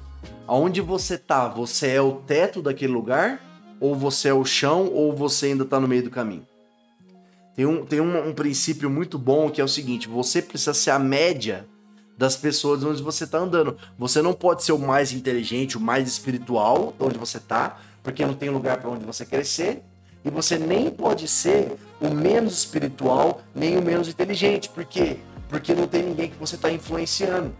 aonde você tá. Você é o teto daquele lugar? Ou você é o chão? Ou você ainda tá no meio do caminho? Tem um, tem um, um princípio muito bom que é o seguinte: você precisa ser a média das pessoas onde você está andando. Você não pode ser o mais inteligente, o mais espiritual onde você está, porque não tem lugar para onde você crescer. E você nem pode ser o menos espiritual, nem o menos inteligente. Por quê? Porque não tem ninguém que você está influenciando.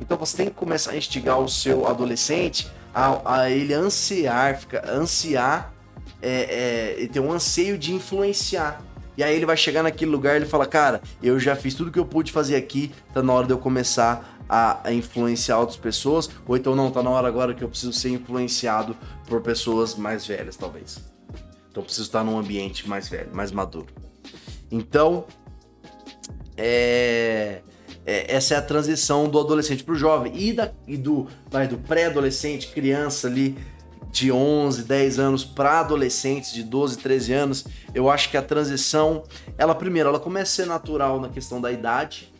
Então você tem que começar a instigar o seu adolescente a, a ele ansiar, ficar, ansiar, é, é, ter um anseio de influenciar. E aí ele vai chegar naquele lugar e ele fala: Cara, eu já fiz tudo que eu pude fazer aqui, tá na hora de eu começar a, a, influenciar outras pessoas, ou então não, tá na hora agora que eu preciso ser influenciado por pessoas mais velhas, talvez. Então preciso estar num ambiente mais velho, mais maduro. Então, é, é, essa é a transição do adolescente para o jovem e, da, e do, do pré-adolescente, criança ali de 11, 10 anos para adolescentes de 12, 13 anos, eu acho que a transição, ela primeiro, ela começa a ser natural na questão da idade.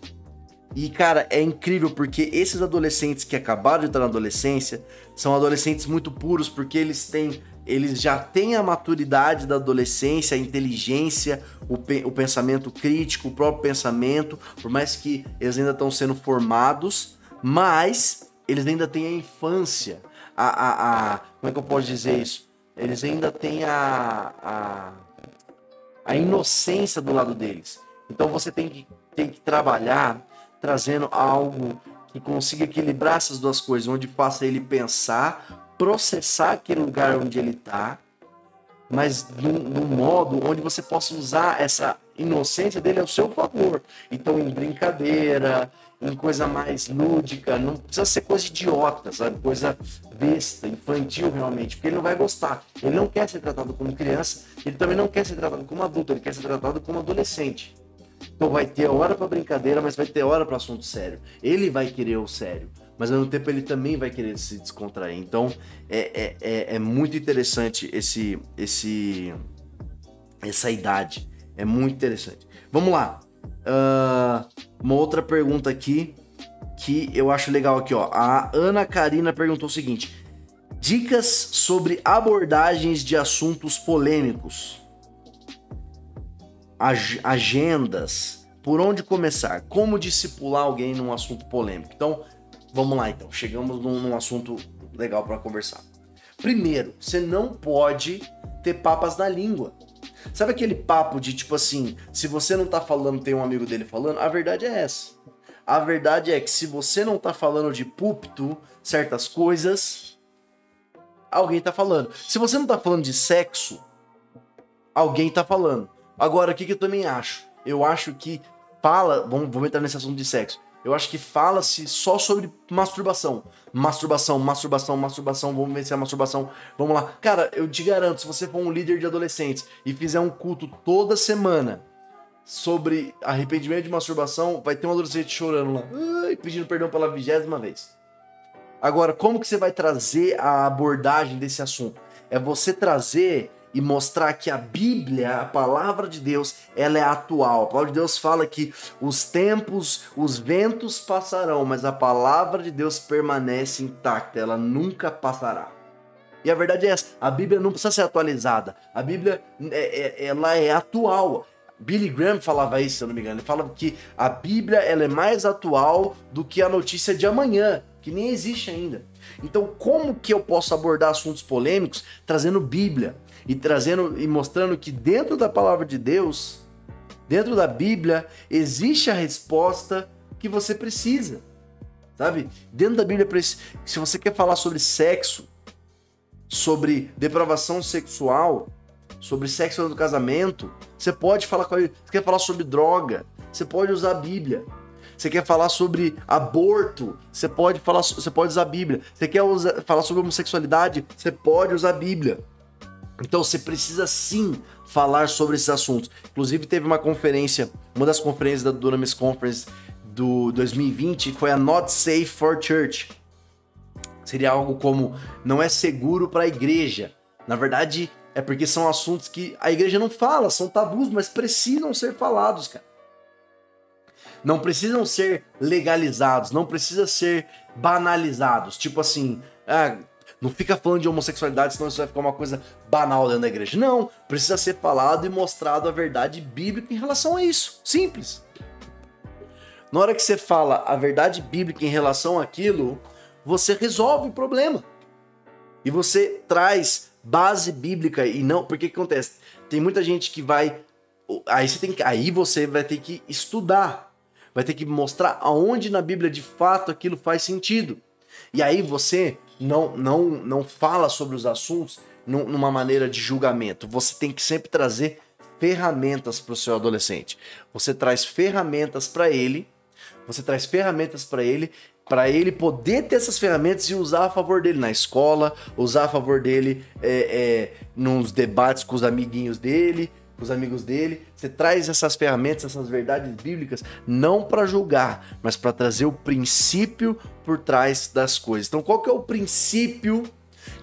E cara, é incrível porque esses adolescentes que acabaram de entrar na adolescência são adolescentes muito puros porque eles têm eles já têm a maturidade da adolescência, a inteligência, o, pe o pensamento crítico, o próprio pensamento, por mais que eles ainda estão sendo formados, mas eles ainda têm a infância, a, a, a, como é que eu posso dizer isso? Eles ainda têm a, a, a inocência do lado deles. Então você tem que, tem que trabalhar trazendo algo que consiga equilibrar essas duas coisas, onde faça ele pensar, processar aquele lugar onde ele está, mas num, num, modo onde você possa usar essa inocência dele ao seu favor. Então, em brincadeira, em coisa mais lúdica, não precisa ser coisa idiota, sabe? Coisa besta, infantil realmente, porque ele não vai gostar. Ele não quer ser tratado como criança, ele também não quer ser tratado como adulto, ele quer ser tratado como adolescente. Então vai ter hora para brincadeira, mas vai ter hora para assunto sério. Ele vai querer o sério mas ao mesmo tempo ele também vai querer se descontrair. Então é, é, é, é muito interessante esse, esse, essa idade. É muito interessante. Vamos lá. Uh, uma outra pergunta aqui que eu acho legal aqui, ó. A Ana Karina perguntou o seguinte: dicas sobre abordagens de assuntos polêmicos, Ag agendas, por onde começar, como discipular alguém num assunto polêmico. Então, Vamos lá então, chegamos num, num assunto legal para conversar. Primeiro, você não pode ter papas na língua. Sabe aquele papo de tipo assim, se você não tá falando, tem um amigo dele falando? A verdade é essa. A verdade é que se você não tá falando de púlpito, certas coisas, alguém tá falando. Se você não tá falando de sexo, alguém tá falando. Agora, o que, que eu também acho? Eu acho que fala. Vamos, vamos entrar nesse assunto de sexo eu acho que fala-se só sobre masturbação. Masturbação, masturbação, masturbação, vamos vencer a masturbação. Vamos lá. Cara, eu te garanto, se você for um líder de adolescentes e fizer um culto toda semana sobre arrependimento de masturbação, vai ter um adolescente chorando lá, pedindo perdão pela vigésima vez. Agora, como que você vai trazer a abordagem desse assunto? É você trazer e mostrar que a Bíblia, a palavra de Deus, ela é atual. A palavra de Deus fala que os tempos, os ventos passarão, mas a palavra de Deus permanece intacta, ela nunca passará. E a verdade é essa, a Bíblia não precisa ser atualizada. A Bíblia, é, é, ela é atual. Billy Graham falava isso, se eu não me engano. Ele falava que a Bíblia ela é mais atual do que a notícia de amanhã, que nem existe ainda. Então, como que eu posso abordar assuntos polêmicos trazendo Bíblia? E trazendo e mostrando que dentro da palavra de Deus, dentro da Bíblia, existe a resposta que você precisa. Sabe? Dentro da Bíblia, se você quer falar sobre sexo, sobre depravação sexual, sobre sexo no casamento, você pode falar com ele. Você quer falar sobre droga, você pode usar a Bíblia. Você quer falar sobre aborto, você pode falar, você pode usar a Bíblia. Você quer usar, falar sobre homossexualidade, você pode usar a Bíblia. Então você precisa sim falar sobre esses assuntos. Inclusive teve uma conferência, uma das conferências da Dunamis Conference do 2020 foi a Not Safe for Church. Seria algo como não é seguro para a igreja. Na verdade, é porque são assuntos que a igreja não fala, são tabus, mas precisam ser falados, cara. Não precisam ser legalizados, não precisa ser banalizados. Tipo assim, ah, não fica falando de homossexualidade, senão isso vai ficar uma coisa banal dentro da igreja. Não, precisa ser falado e mostrado a verdade bíblica em relação a isso. Simples. Na hora que você fala a verdade bíblica em relação àquilo, você resolve o problema. E você traz base bíblica e não, porque que acontece? Tem muita gente que vai aí você tem aí você vai ter que estudar. Vai ter que mostrar aonde na Bíblia de fato aquilo faz sentido. E aí você não, não, não fala sobre os assuntos numa maneira de julgamento. Você tem que sempre trazer ferramentas para o seu adolescente. Você traz ferramentas para ele, você traz ferramentas para ele para ele poder ter essas ferramentas e usar a favor dele na escola, usar a favor dele é, é, nos debates com os amiguinhos dele, os amigos dele. Você traz essas ferramentas, essas verdades bíblicas, não para julgar, mas para trazer o princípio por trás das coisas. Então, qual que é o princípio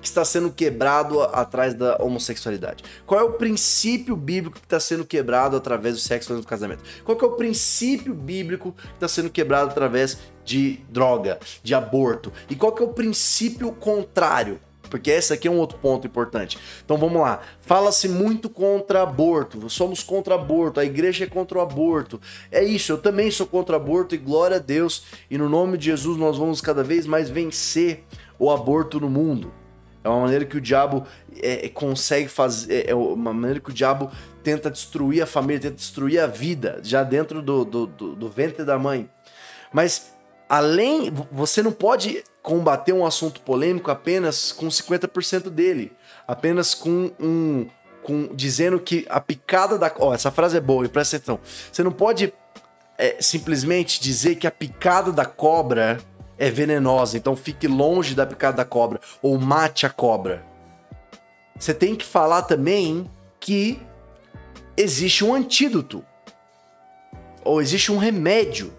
que está sendo quebrado atrás da homossexualidade? Qual é o princípio bíblico que está sendo quebrado através do sexo antes do casamento? Qual é o princípio bíblico que está sendo quebrado através de droga, de aborto? E qual que é o princípio contrário? Porque esse aqui é um outro ponto importante. Então vamos lá. Fala-se muito contra aborto. Somos contra aborto. A igreja é contra o aborto. É isso. Eu também sou contra aborto e glória a Deus. E no nome de Jesus nós vamos cada vez mais vencer o aborto no mundo. É uma maneira que o diabo é, é consegue fazer. É, é uma maneira que o diabo tenta destruir a família, tenta destruir a vida já dentro do, do, do, do ventre da mãe. Mas além, você não pode combater um assunto polêmico apenas com 50% dele, apenas com um com dizendo que a picada da, ó, essa frase é boa, e presta atenção. Você não pode é, simplesmente dizer que a picada da cobra é venenosa, então fique longe da picada da cobra ou mate a cobra. Você tem que falar também que existe um antídoto ou existe um remédio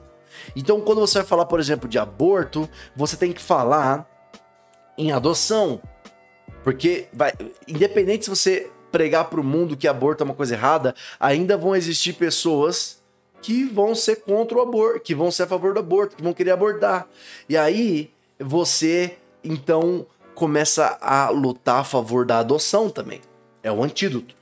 então, quando você vai falar, por exemplo, de aborto, você tem que falar em adoção. Porque, vai, independente se você pregar para o mundo que aborto é uma coisa errada, ainda vão existir pessoas que vão ser contra o aborto, que vão ser a favor do aborto, que vão querer abortar. E aí você, então, começa a lutar a favor da adoção também. É o antídoto.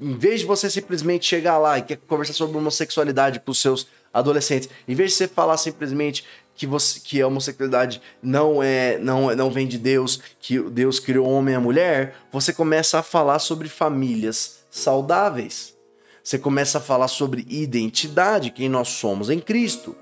Em vez de você simplesmente chegar lá e quer conversar sobre homossexualidade com os seus adolescentes. Em vez de você falar simplesmente que você que a homossexualidade não é não não vem de Deus, que Deus criou homem e mulher, você começa a falar sobre famílias saudáveis. Você começa a falar sobre identidade, quem nós somos em Cristo.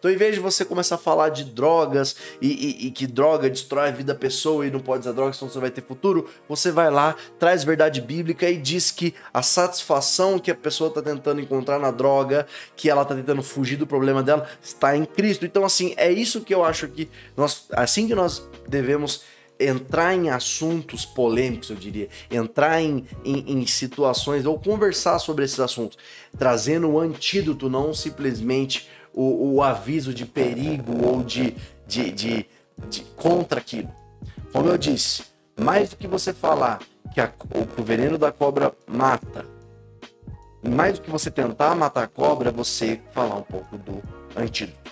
Então, em vez de você começar a falar de drogas e, e, e, que droga destrói a vida da pessoa e não pode usar drogas, senão você vai ter futuro, você vai lá, traz verdade bíblica e diz que a satisfação que a pessoa está tentando encontrar na droga, que ela está tentando fugir do problema dela, está em Cristo. Então, assim, é isso que eu acho que nós, assim que nós devemos entrar em assuntos polêmicos, eu diria, entrar em, em, em, situações ou conversar sobre esses assuntos, trazendo o antídoto, não simplesmente o, o aviso de perigo ou de, de, de, de, contra aquilo. Como eu disse, mais do que você falar que, a, o veneno da cobra mata, mais do que você tentar matar a cobra, é você falar um pouco do antídoto.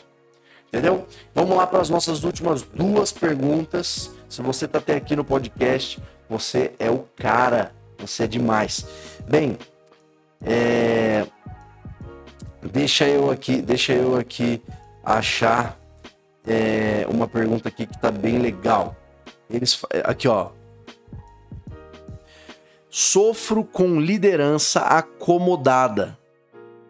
Entendeu? Vamos lá para as nossas últimas duas perguntas. Se você está até aqui no podcast, você é o cara. Você é demais. Bem, é... Deixa eu aqui, deixa eu aqui achar é, uma pergunta aqui que tá bem legal. Eles aqui ó. Sofro com liderança acomodada.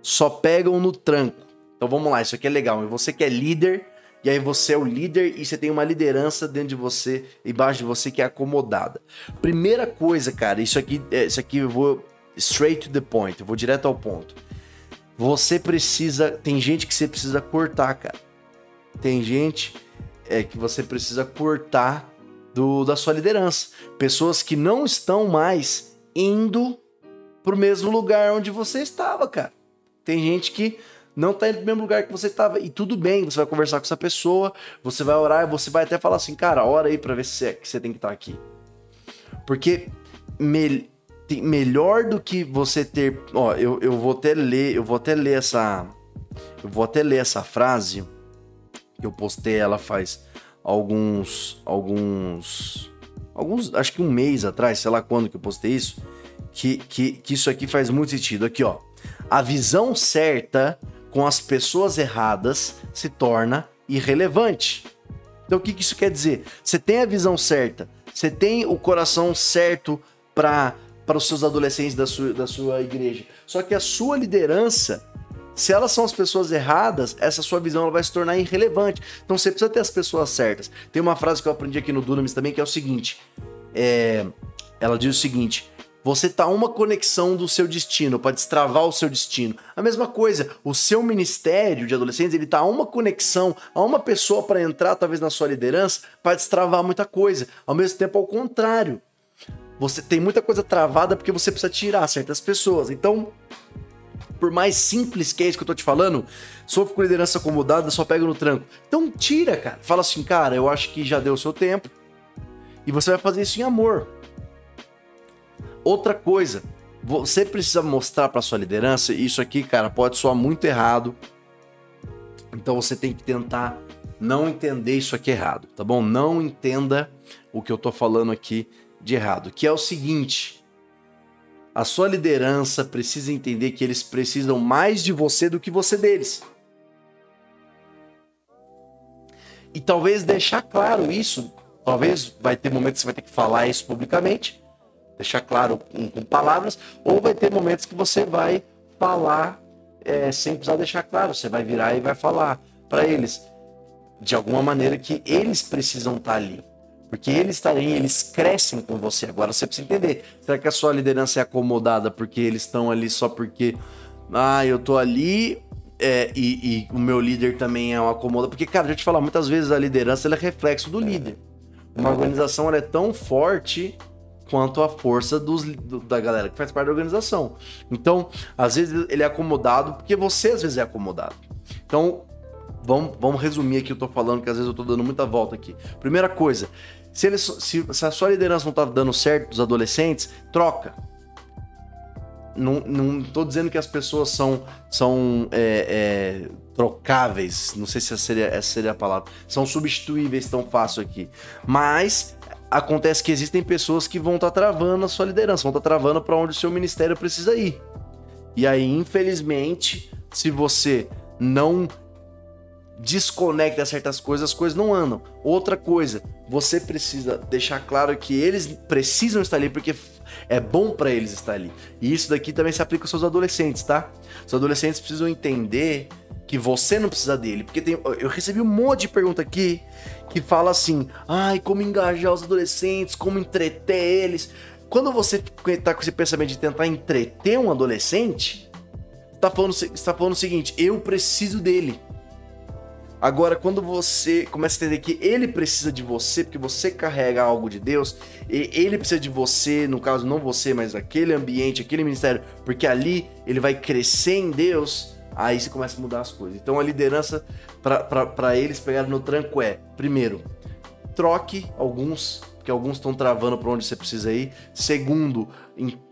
Só pegam no tranco. Então vamos lá, isso aqui é legal. Você que é líder, e aí você é o líder e você tem uma liderança dentro de você, embaixo de você que é acomodada. Primeira coisa, cara, isso aqui, é, isso aqui eu vou straight to the point, eu vou direto ao ponto você precisa. Tem gente que você precisa cortar, cara. Tem gente é, que você precisa cortar do, da sua liderança. Pessoas que não estão mais indo pro mesmo lugar onde você estava, cara. Tem gente que não tá indo pro mesmo lugar que você estava. E tudo bem, você vai conversar com essa pessoa, você vai orar, você vai até falar assim, cara, ora aí pra ver se é que você tem que estar tá aqui. Porque me, melhor do que você ter. Ó, eu, eu vou até ler, eu vou até ler essa. Eu vou até ler essa frase. Eu postei ela faz alguns. Alguns. Alguns. Acho que um mês atrás, sei lá quando que eu postei isso. Que, que, que isso aqui faz muito sentido. Aqui, ó. A visão certa com as pessoas erradas se torna irrelevante. Então o que, que isso quer dizer? Você tem a visão certa, você tem o coração certo para para os seus adolescentes da sua, da sua igreja. Só que a sua liderança, se elas são as pessoas erradas, essa sua visão ela vai se tornar irrelevante. Então você precisa ter as pessoas certas. Tem uma frase que eu aprendi aqui no Dunamis também que é o seguinte: é, ela diz o seguinte. Você tá uma conexão do seu destino para destravar o seu destino. A mesma coisa, o seu ministério de adolescentes, ele tá a uma conexão, a uma pessoa para entrar talvez na sua liderança para destravar muita coisa. Ao mesmo tempo, ao contrário. Você tem muita coisa travada porque você precisa tirar certas pessoas. Então, por mais simples que é isso que eu tô te falando, sofre com liderança acomodada, só pega no tranco. Então tira, cara. Fala assim, cara, eu acho que já deu o seu tempo. E você vai fazer isso em amor. Outra coisa, você precisa mostrar para sua liderança, isso aqui, cara, pode soar muito errado. Então você tem que tentar não entender isso aqui errado, tá bom? Não entenda o que eu tô falando aqui de errado, que é o seguinte: a sua liderança precisa entender que eles precisam mais de você do que você deles. E talvez deixar claro isso, talvez vai ter momentos que você vai ter que falar isso publicamente, deixar claro com, palavras, ou vai ter momentos que você vai falar é, sem precisar deixar claro, você vai virar e vai falar para eles de alguma maneira que eles precisam estar tá ali. Porque eles estão eles crescem com você. Agora você precisa entender. Será que a sua liderança é acomodada porque eles estão ali só porque. Ah, eu tô ali é, e, e, o meu líder também é um acomodado. Porque, cara, deixa eu te falar, muitas vezes a liderança é reflexo do líder. Uma organização é tão forte quanto a força dos, do, da galera que faz parte da organização. Então, às vezes ele é acomodado porque você às vezes é acomodado. Então, vamos, vamos resumir aqui o que eu tô falando, que às vezes eu tô dando muita volta aqui. Primeira coisa, se, eles, se, se a sua liderança não tá dando certo dos adolescentes, troca. Não, não tô dizendo que as pessoas são, são é, é, trocáveis, não sei se essa seria, essa seria a palavra, são substituíveis tão fácil aqui. Mas acontece que existem pessoas que vão estar tá travando a sua liderança, vão estar tá travando para onde o seu ministério precisa ir. E aí, infelizmente, se você não desconecta certas coisas, as coisas não andam. Outra coisa, você precisa deixar claro que eles precisam estar ali porque é bom para eles estar ali. E isso daqui também se aplica aos seus adolescentes, tá? Os adolescentes precisam entender que você não precisa dele, porque tem, eu recebi um monte de pergunta aqui que fala assim: "Ai, como engajar os adolescentes, como entreter eles". Quando você tá com esse pensamento de tentar entreter um adolescente, tá falando, está falando o seguinte: "Eu preciso dele". Agora, quando você começa a entender que ele precisa de você, porque você carrega algo de Deus, e ele precisa de você, no caso não você, mas aquele ambiente, aquele ministério, porque ali ele vai crescer em Deus, aí você começa a mudar as coisas. Então a liderança para eles pegarem no tranco é, primeiro, troque alguns, porque alguns estão travando para onde você precisa ir. Segundo,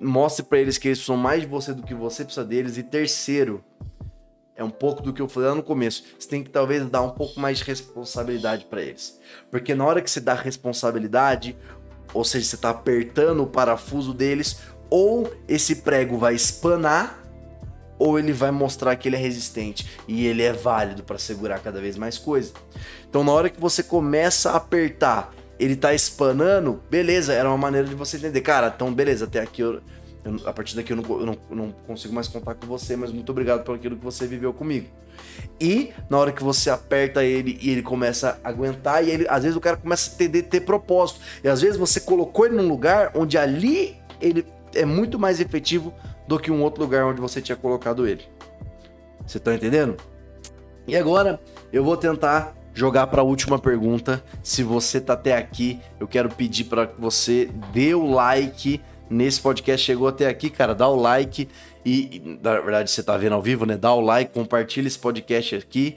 mostre para eles que eles precisam mais de você do que você precisa deles. E terceiro, é um pouco do que eu falei lá no começo. Você tem que talvez dar um pouco mais de responsabilidade para eles. Porque na hora que você dá responsabilidade, ou seja, você está apertando o parafuso deles, ou esse prego vai espanar, ou ele vai mostrar que ele é resistente e ele é válido para segurar cada vez mais coisa. Então, na hora que você começa a apertar, ele está espanando, beleza, era uma maneira de você entender, cara, então beleza, até aqui eu eu, a partir daqui eu, não, eu não, eu não consigo mais contar com você, mas muito obrigado por aquilo que você viveu comigo. E na hora que você aperta ele e ele começa a aguentar, e ele, às vezes o cara começa a ter, ter propósito. E às vezes você colocou ele num lugar onde ali ele é muito mais efetivo do que um outro lugar onde você tinha colocado ele. Você tá entendendo? E agora eu vou tentar jogar para a última pergunta. Se você tá até aqui, eu quero pedir para que você dê o like nesse podcast chegou até aqui, cara, dá o like e, na verdade, você tá vendo ao vivo, né? Dá o like, compartilha esse podcast aqui.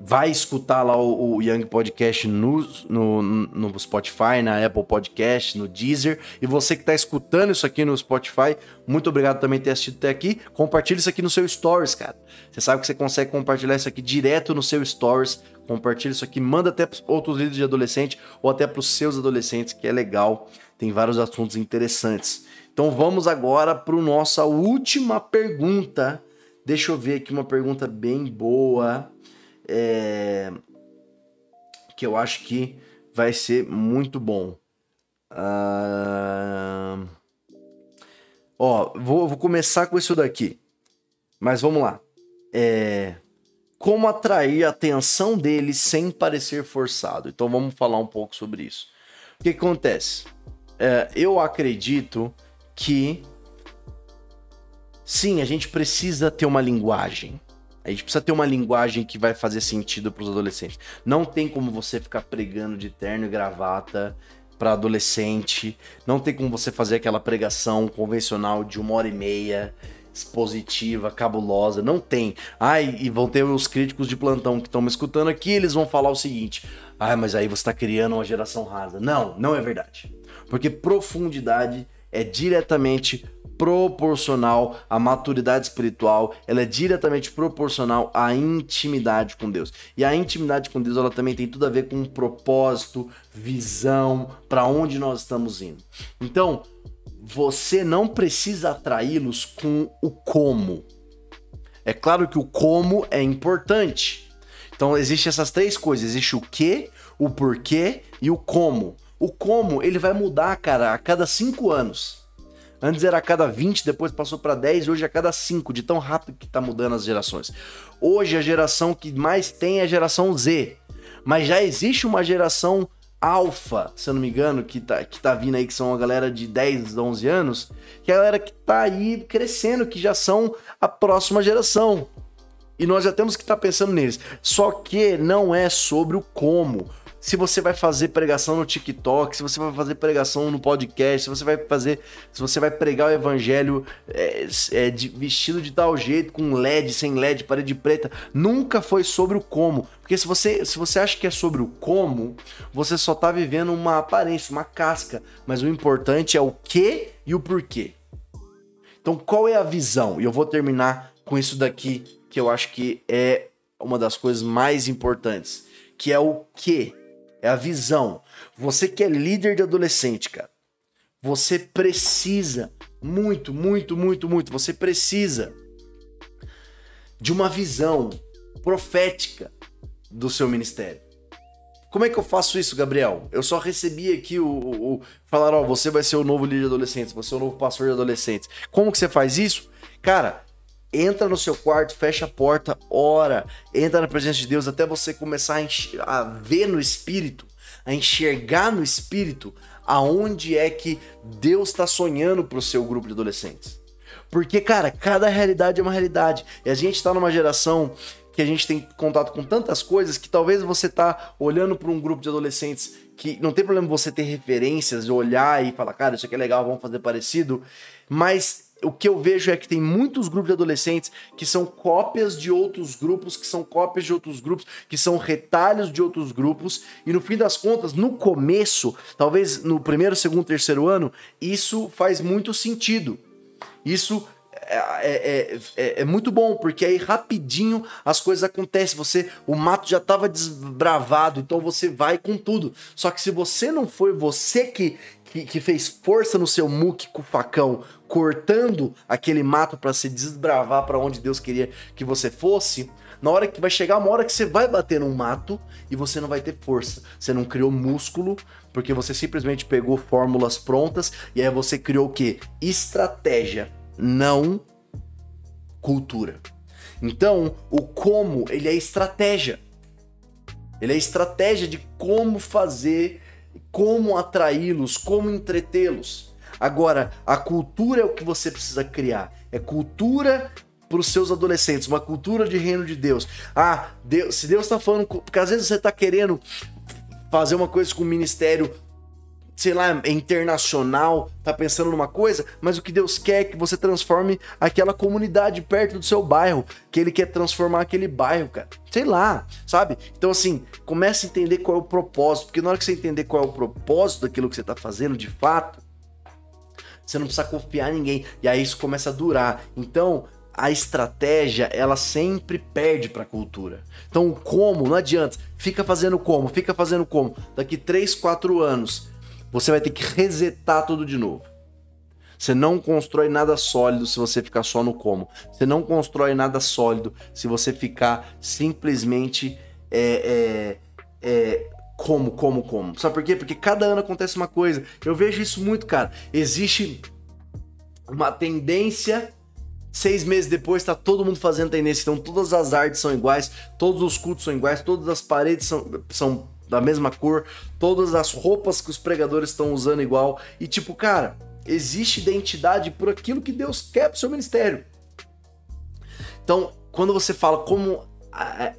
Vai escutar lá o, o Young Podcast no, no, no, Spotify, na Apple Podcast, no Deezer. E você que está escutando isso aqui no Spotify, muito obrigado também por ter assistido até aqui. Compartilha isso aqui no seu Stories, cara. Você sabe que você consegue compartilhar isso aqui direto no seu Stories. Compartilha isso aqui, manda até para outros líderes de adolescente ou até para os seus adolescentes, que é legal. Tem vários assuntos interessantes. Então vamos agora para nossa última pergunta. Deixa eu ver aqui uma pergunta bem boa. É... Que eu acho que vai ser muito bom. Uh... Ó, vou, vou começar com isso daqui. Mas vamos lá. É... Como atrair a atenção deles sem parecer forçado? Então vamos falar um pouco sobre isso. O que acontece? É, eu acredito que sim, a gente precisa ter uma linguagem. A gente precisa ter uma linguagem que vai fazer sentido para os adolescentes. Não tem como você ficar pregando de terno e gravata para adolescente. Não tem como você fazer aquela pregação convencional de uma hora e meia, expositiva, cabulosa. Não tem. Ai, e vão ter os críticos de plantão que estão me escutando aqui, eles vão falar o seguinte: ah, mas aí você está criando uma geração rasa. Não, não é verdade. Porque profundidade é diretamente proporcional à maturidade espiritual, ela é diretamente proporcional à intimidade com Deus. E a intimidade com Deus, ela também tem tudo a ver com um propósito, visão, para onde nós estamos indo. Então, você não precisa atraí-los com o como. É claro que o como é importante. Então, existem essas três coisas: existe o que, o porquê e o como. O como, ele vai mudar, cara, a cada cinco anos. Antes era a cada 20, depois passou para 10, hoje é a cada 5, de tão rápido que tá mudando as gerações. Hoje a geração que mais tem é a geração Z. Mas já existe uma geração alfa, se eu não me engano, que tá, que tá vindo aí, que são a galera de 10, 11 anos, que é a galera que tá aí crescendo, que já são a próxima geração. E nós já temos que estar tá pensando neles. Só que não é sobre o como se você vai fazer pregação no TikTok, se você vai fazer pregação no podcast, se você vai fazer, se você vai pregar o evangelho é, é, de, vestido de tal jeito, com LED, sem LED, parede preta, nunca foi sobre o como. Porque se você, se você acha que é sobre o como, você só tá vivendo uma aparência, uma casca. Mas o importante é o que e o porquê. Então, qual é a visão? E eu vou terminar com isso daqui, que eu acho que é uma das coisas mais importantes, que é o que é a visão. Você que é líder de adolescente, cara, você precisa muito, muito, muito, muito, você precisa de uma visão profética do seu ministério. Como é que eu faço isso, Gabriel? Eu só recebi aqui o, o, o falar, ó, você vai ser o novo líder de adolescentes, você é o novo pastor de adolescentes. Como que você faz isso? Cara, entra no seu quarto, fecha a porta, ora, entra na presença de Deus até você começar a, a ver no espírito, a enxergar no espírito aonde é que Deus está sonhando para o seu grupo de adolescentes. Porque, cara, cada realidade é uma realidade. E a gente está numa geração que a gente tem contato com tantas coisas que talvez você tá olhando para um grupo de adolescentes que não tem problema você ter referências, olhar e falar, cara, isso aqui é legal, vamos fazer parecido, mas o que eu vejo é que tem muitos grupos de adolescentes que são cópias de outros grupos, que são cópias de outros grupos, que são retalhos de outros grupos, e no fim das contas, no começo, talvez no primeiro, segundo, terceiro ano, isso faz muito sentido. Isso é, é, é, é, muito bom, porque aí rapidinho as coisas acontecem. Você, o mato já estava desbravado, então você vai com tudo. Só que se você não foi você que, que, que fez força no seu muque com o facão, cortando aquele mato para se desbravar para onde Deus queria que você fosse, na hora que vai chegar uma hora que você vai bater num mato e você não vai ter força. Você não criou músculo, porque você simplesmente pegou fórmulas prontas e aí você criou o que? Estratégia, não cultura. Então, o como, ele é estratégia. Ele é estratégia de como fazer como atraí-los, como entretê-los. Agora, a cultura é o que você precisa criar. É cultura para os seus adolescentes, uma cultura de reino de Deus. Ah, Deus, se Deus está falando, porque às vezes você está querendo fazer uma coisa com o ministério sei lá, é internacional, tá pensando numa coisa, mas o que Deus quer é que você transforme aquela comunidade perto do seu bairro, que ele quer transformar aquele bairro, cara. Sei lá, sabe? Então assim, comece a entender qual é o propósito, porque na hora que você entender qual é o propósito daquilo que você tá fazendo de fato, você não precisa confiar em ninguém, e aí isso começa a durar. Então, a estratégia ela sempre perde para a cultura. Então, como não adianta, fica fazendo como, fica fazendo como. Daqui 3, 4 anos, você vai ter que resetar tudo de novo. Você não constrói nada sólido se você ficar só no como. Você não constrói nada sólido se você ficar simplesmente é, é, é, como, como, como. Sabe por quê? Porque cada ano acontece uma coisa. Eu vejo isso muito, cara. Existe uma tendência. Seis meses depois está todo mundo fazendo tendência. Então todas as artes são iguais, todos os cultos são iguais, todas as paredes são, são da mesma cor, todas as roupas que os pregadores estão usando igual. E tipo, cara, existe identidade por aquilo que Deus quer pro seu ministério. Então, quando você fala como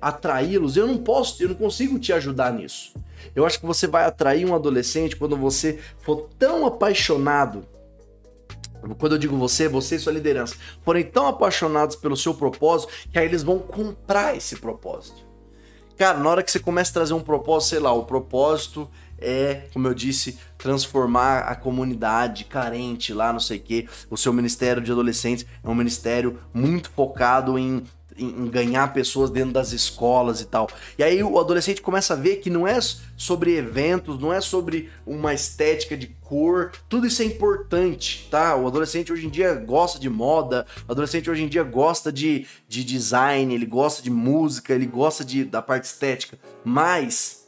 atraí-los, eu não posso, eu não consigo te ajudar nisso. Eu acho que você vai atrair um adolescente quando você for tão apaixonado. Quando eu digo você, você e sua liderança, forem tão apaixonados pelo seu propósito que aí eles vão comprar esse propósito. Cara, na hora que você começa a trazer um propósito, sei lá, o propósito é, como eu disse, transformar a comunidade carente lá, não sei o quê. O seu ministério de adolescentes é um ministério muito focado em em, ganhar pessoas dentro das escolas e tal. E aí o adolescente começa a ver que não é sobre eventos, não é sobre uma estética de cor, tudo isso é importante, tá? O adolescente hoje em dia gosta de moda, o adolescente hoje em dia gosta de, de design, ele gosta de música, ele gosta de, da parte estética, mas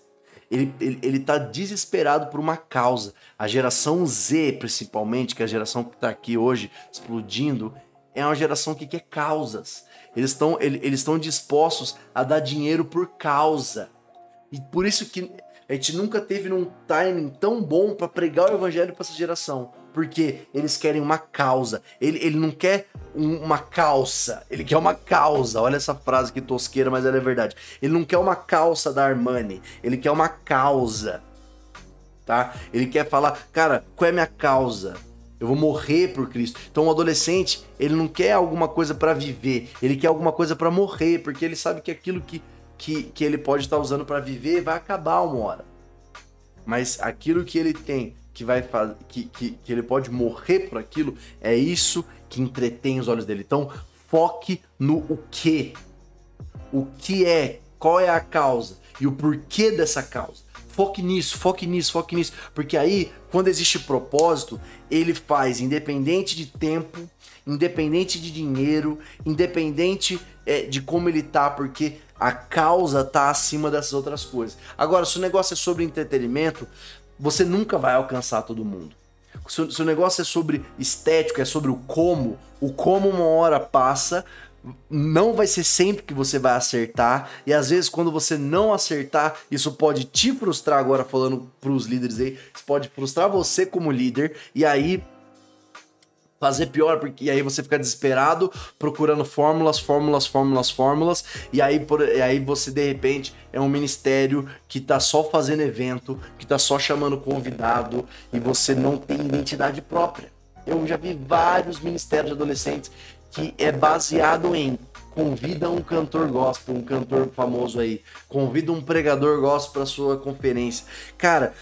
ele, ele, ele tá desesperado por uma causa. A geração Z, principalmente, que é a geração que tá aqui hoje explodindo, é uma geração que quer causas. Eles estão eles estão dispostos a dar dinheiro por causa. E por isso que a gente nunca teve num timing tão bom para pregar o evangelho para essa geração. Porque eles querem uma causa. Ele, ele não quer um, uma calça, ele quer uma causa. Olha essa frase que tosqueira, mas ela é verdade. Ele não quer uma calça da Armani, ele quer uma causa. Tá? Ele quer falar, cara, qual é a minha causa? Eu vou morrer por Cristo. Então o adolescente, ele não quer alguma coisa para viver, ele quer alguma coisa para morrer, porque ele sabe que aquilo que, que, que ele pode estar usando para viver vai acabar uma hora. Mas aquilo que ele tem, que vai que, que, que ele pode morrer por aquilo, é isso que entretém os olhos dele. Então foque no o que. O que é, qual é a causa e o porquê dessa causa. Foque nisso, foque nisso, foque nisso. Porque aí, quando existe propósito, ele faz independente de tempo, independente de dinheiro, independente é, de como ele tá, porque a causa tá acima dessas outras coisas. Agora, se o negócio é sobre entretenimento, você nunca vai alcançar todo mundo. Se, se o negócio é sobre estético, é sobre o como, o como uma hora passa, não vai ser sempre que você vai acertar e às vezes quando você não acertar, isso pode te frustrar agora falando para os líderes aí, isso pode frustrar você como líder e aí fazer pior, porque aí você fica desesperado procurando fórmulas, fórmulas, fórmulas, fórmulas, e aí, por, e aí você de repente é um ministério que tá só fazendo evento, que tá só chamando convidado e você não tem identidade própria. Eu já vi vários ministérios de adolescentes que é baseado em convida um cantor gospel, um cantor famoso aí, convida um pregador gospel para sua conferência. Cara,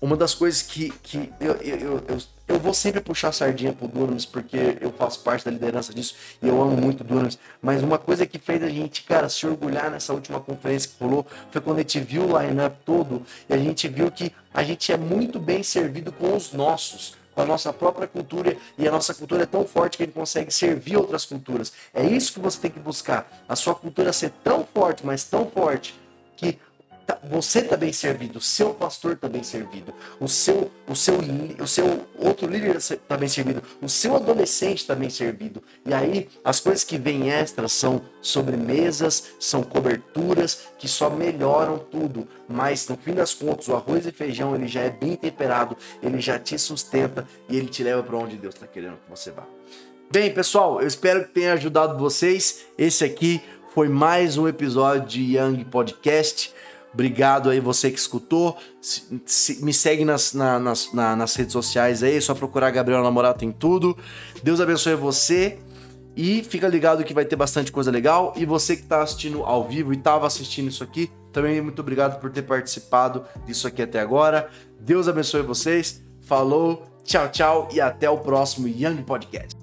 uma das coisas que, que eu, eu, eu, eu, vou sempre puxar a sardinha pro Dunamis, porque eu faço parte da liderança disso e eu amo muito Dunamis, mas uma coisa que fez a gente, cara, se orgulhar nessa última conferência que rolou foi quando a gente viu o line-up todo e a gente viu que a gente é muito bem servido com os nossos com a nossa própria cultura e a nossa cultura é tão forte que ele consegue servir outras culturas. É isso que você tem que buscar. A sua cultura ser tão forte, mas tão forte que você está bem servido, o seu pastor está bem servido, o seu, o seu, o seu outro líder está bem servido, o seu adolescente está bem servido. E aí as coisas que vêm extras são sobremesas, são coberturas que só melhoram tudo. Mas no fim das contas, o arroz e feijão ele já é bem temperado, ele já te sustenta e ele te leva para onde Deus está querendo que você vá. Bem, pessoal, eu espero que tenha ajudado vocês. Esse aqui foi mais um episódio de Young Podcast. Obrigado aí você que escutou. Se, se, me segue nas, na, nas, na, nas redes sociais aí, é só procurar Gabriel Namorado tem tudo. Deus abençoe você e fica ligado que vai ter bastante coisa legal. E você que está assistindo ao vivo e estava assistindo isso aqui, também muito obrigado por ter participado disso aqui até agora. Deus abençoe vocês. Falou, tchau, tchau e até o próximo Young Podcast.